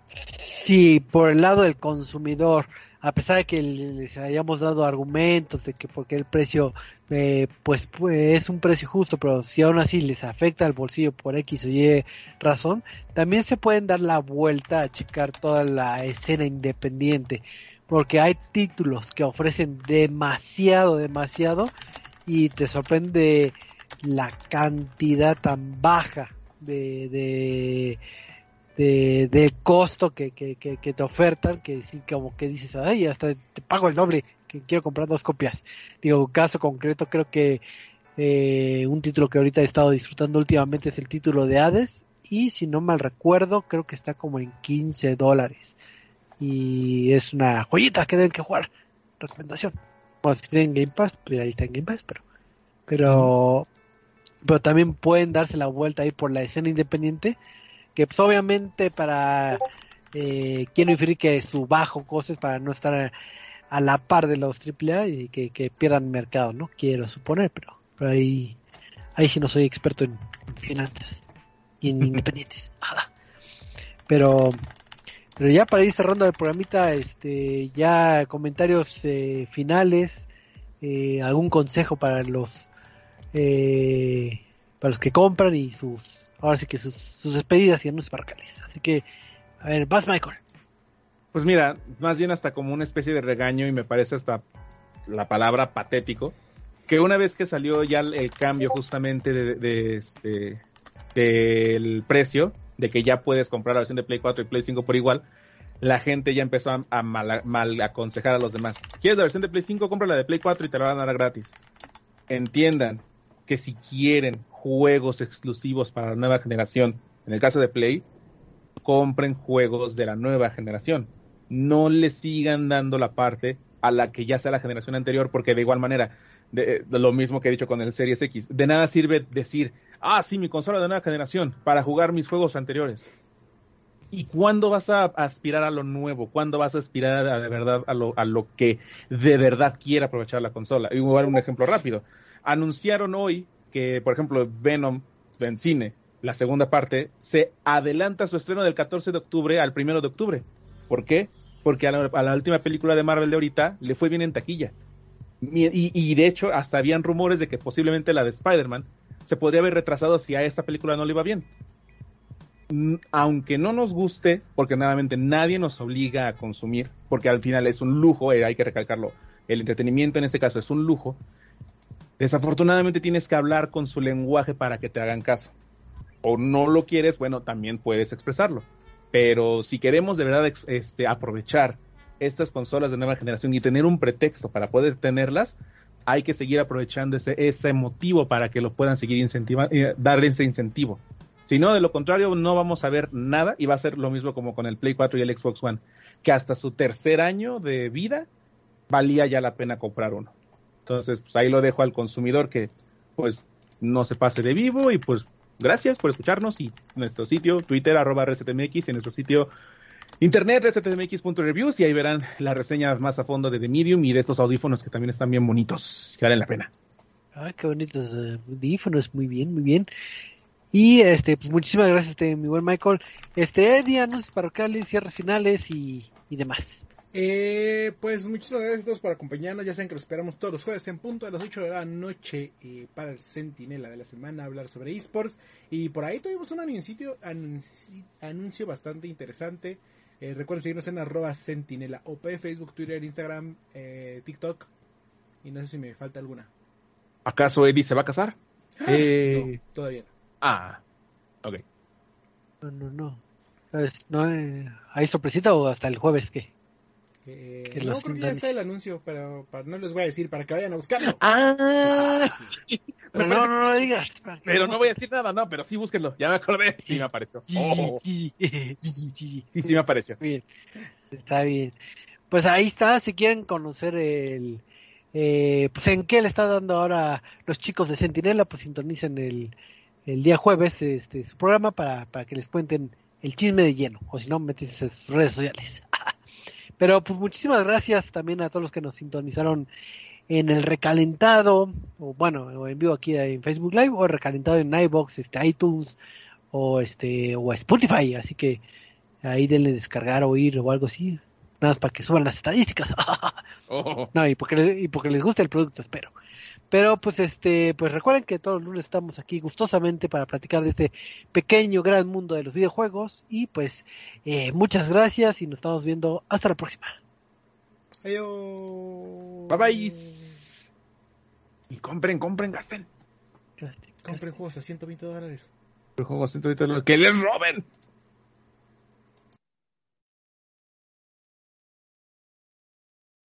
si por el lado del consumidor a pesar de que les hayamos dado argumentos de que porque el precio eh, pues, pues, es un precio justo, pero si aún así les afecta al bolsillo por X o Y razón, también se pueden dar la vuelta a checar toda la escena independiente, porque hay títulos que ofrecen demasiado, demasiado y te sorprende la cantidad tan baja de, de de, costo que, que, que, te ofertan, que sí, como que dices, ay, hasta te pago el doble, que quiero comprar dos copias. Digo, caso concreto, creo que eh, un título que ahorita he estado disfrutando últimamente es el título de Hades, y si no mal recuerdo, creo que está como en 15 dólares. Y es una joyita que deben que jugar. Recomendación. O si tienen Game Pass, pues ahí está en Game Pass, pero, pero, pero también pueden darse la vuelta ahí por la escena independiente que pues, obviamente para eh, quiero inferir que su bajo costo es para no estar a, la par de los AAA y que, pierdan mercado, ¿no? Quiero suponer, pero, pero ahí, ahí sí no soy experto en, finanzas y en independientes. pero pero ya para ir cerrando el programita, este, ya comentarios eh, finales, eh, algún consejo para los eh, para los que compran y sus ahora sí que sus, sus despedidas y anuncios parroquiales. Así que, a ver, vas Michael. Pues mira, más bien hasta como una especie de regaño y me parece hasta la palabra patético, que una vez que salió ya el, cambio justamente de, este, del precio, de que ya puedes comprar la versión de Play 4 y Play 5 por igual, la gente ya empezó a, mal, mal, aconsejar a los demás. ¿Quieres la versión de Play 5? Compra la de Play 4 y te la van a dar gratis. Entiendan que si quieren juegos exclusivos para la nueva generación, en el caso de Play, compren juegos de la nueva generación. No le sigan dando la parte a la que ya sea la generación anterior, porque de igual manera, lo mismo que he dicho con el Series X, de nada sirve decir, ah, sí, mi consola de nueva generación, para jugar mis juegos anteriores. ¿Y cuándo vas a aspirar a lo nuevo? ¿Cuándo vas a aspirar a, de verdad a lo, a lo que de verdad quiera aprovechar la consola? Y voy a dar un ejemplo rápido. Anunciaron hoy que, por ejemplo, Venom en cine, la segunda parte, se adelanta su estreno del 14 de octubre al 1 de octubre. ¿Por qué? Porque a la, última película de Marvel de ahorita le fue bien en taquilla. Y, y, de hecho, hasta habían rumores de que posiblemente la de Spider-Man se podría haber retrasado si a esta película no le iba bien. Mm, aunque no nos guste, porque nuevamente nadie nos obliga a consumir, porque al final es un lujo, eh, hay que recalcarlo, el entretenimiento en este caso es un lujo, Desafortunadamente tienes que hablar con su lenguaje para que te hagan caso. O no lo quieres, bueno, también puedes expresarlo. Pero si queremos de verdad este, aprovechar estas consolas de nueva generación y tener un pretexto para poder tenerlas, hay que seguir aprovechando ese, ese motivo para que lo puedan seguir incentivando, eh, darle ese incentivo. Si no, de lo contrario, no vamos a ver nada y va a ser lo mismo como con el Play 4 y el Xbox One, que hasta su tercer año de vida valía ya la pena comprar uno. Entonces, pues ahí lo dejo al consumidor que pues no se pase de vivo y pues gracias por escucharnos y nuestro sitio Twitter arroba resetmx y nuestro sitio internet resetmx.reviews y ahí verán las reseñas más a fondo de The Medium y de estos audífonos que también están bien bonitos, que valen la pena. Ah, qué bonitos eh, audífonos, muy bien, muy bien. Y este, pues muchísimas gracias, este, mi buen Michael. Este, Eddie, anuncios parroquiales, cierres finales y, y demás. Eh, pues muchísimas gracias a todos por acompañarnos. Ya saben que los esperamos todos los jueves en punto a las 8 de la noche eh, para el Sentinela de la semana, hablar sobre esports. Y por ahí tuvimos un anuncio, anuncio, bastante interesante. Eh, recuerden seguirnos en arroba sentinela OP, Facebook, Twitter, Instagram, eh, TikTok. Y no sé si me falta alguna. ¿Acaso Eddie se va a casar? Ah, no, todavía no. Ah, ok. No, no, no. ¿No ¿Hay sorpresita o hasta el jueves qué? Eh, no, creo que ya está el anuncio, pero para, no les voy a decir para que vayan a buscarlo. Ah, pero no, no, lo digas. Pero no voy a decir nada, no, pero sí búsquenlo. Ya me acordé. Sí me apareció. Oh. Sí, sí me apareció. Bien, está bien. Pues ahí está, si quieren conocer el... Eh, pues en qué le está dando ahora los chicos de Sentinela, pues sintonicen el, el día jueves este su programa para, para que les cuenten el chisme de lleno, o si no, metes en sus redes sociales. Pero pues muchísimas gracias también a todos los que nos sintonizaron en el recalentado, o bueno, o en vivo aquí en Facebook Live, o recalentado en iBox, este, iTunes, o este, o Spotify, así que ahí denle descargar, oír o algo así, nada más para que suban las estadísticas. Oh. No, y porque, les, y porque les guste el producto, espero. Pero pues este, pues recuerden que todos los lunes estamos aquí gustosamente para platicar de este pequeño gran mundo de los videojuegos y pues eh, muchas gracias y nos estamos viendo hasta la próxima. Adiós. Bye bye. Y compren, compren, gasten. Compren juegos a 120 dólares. Juegos, entonces, que les roben.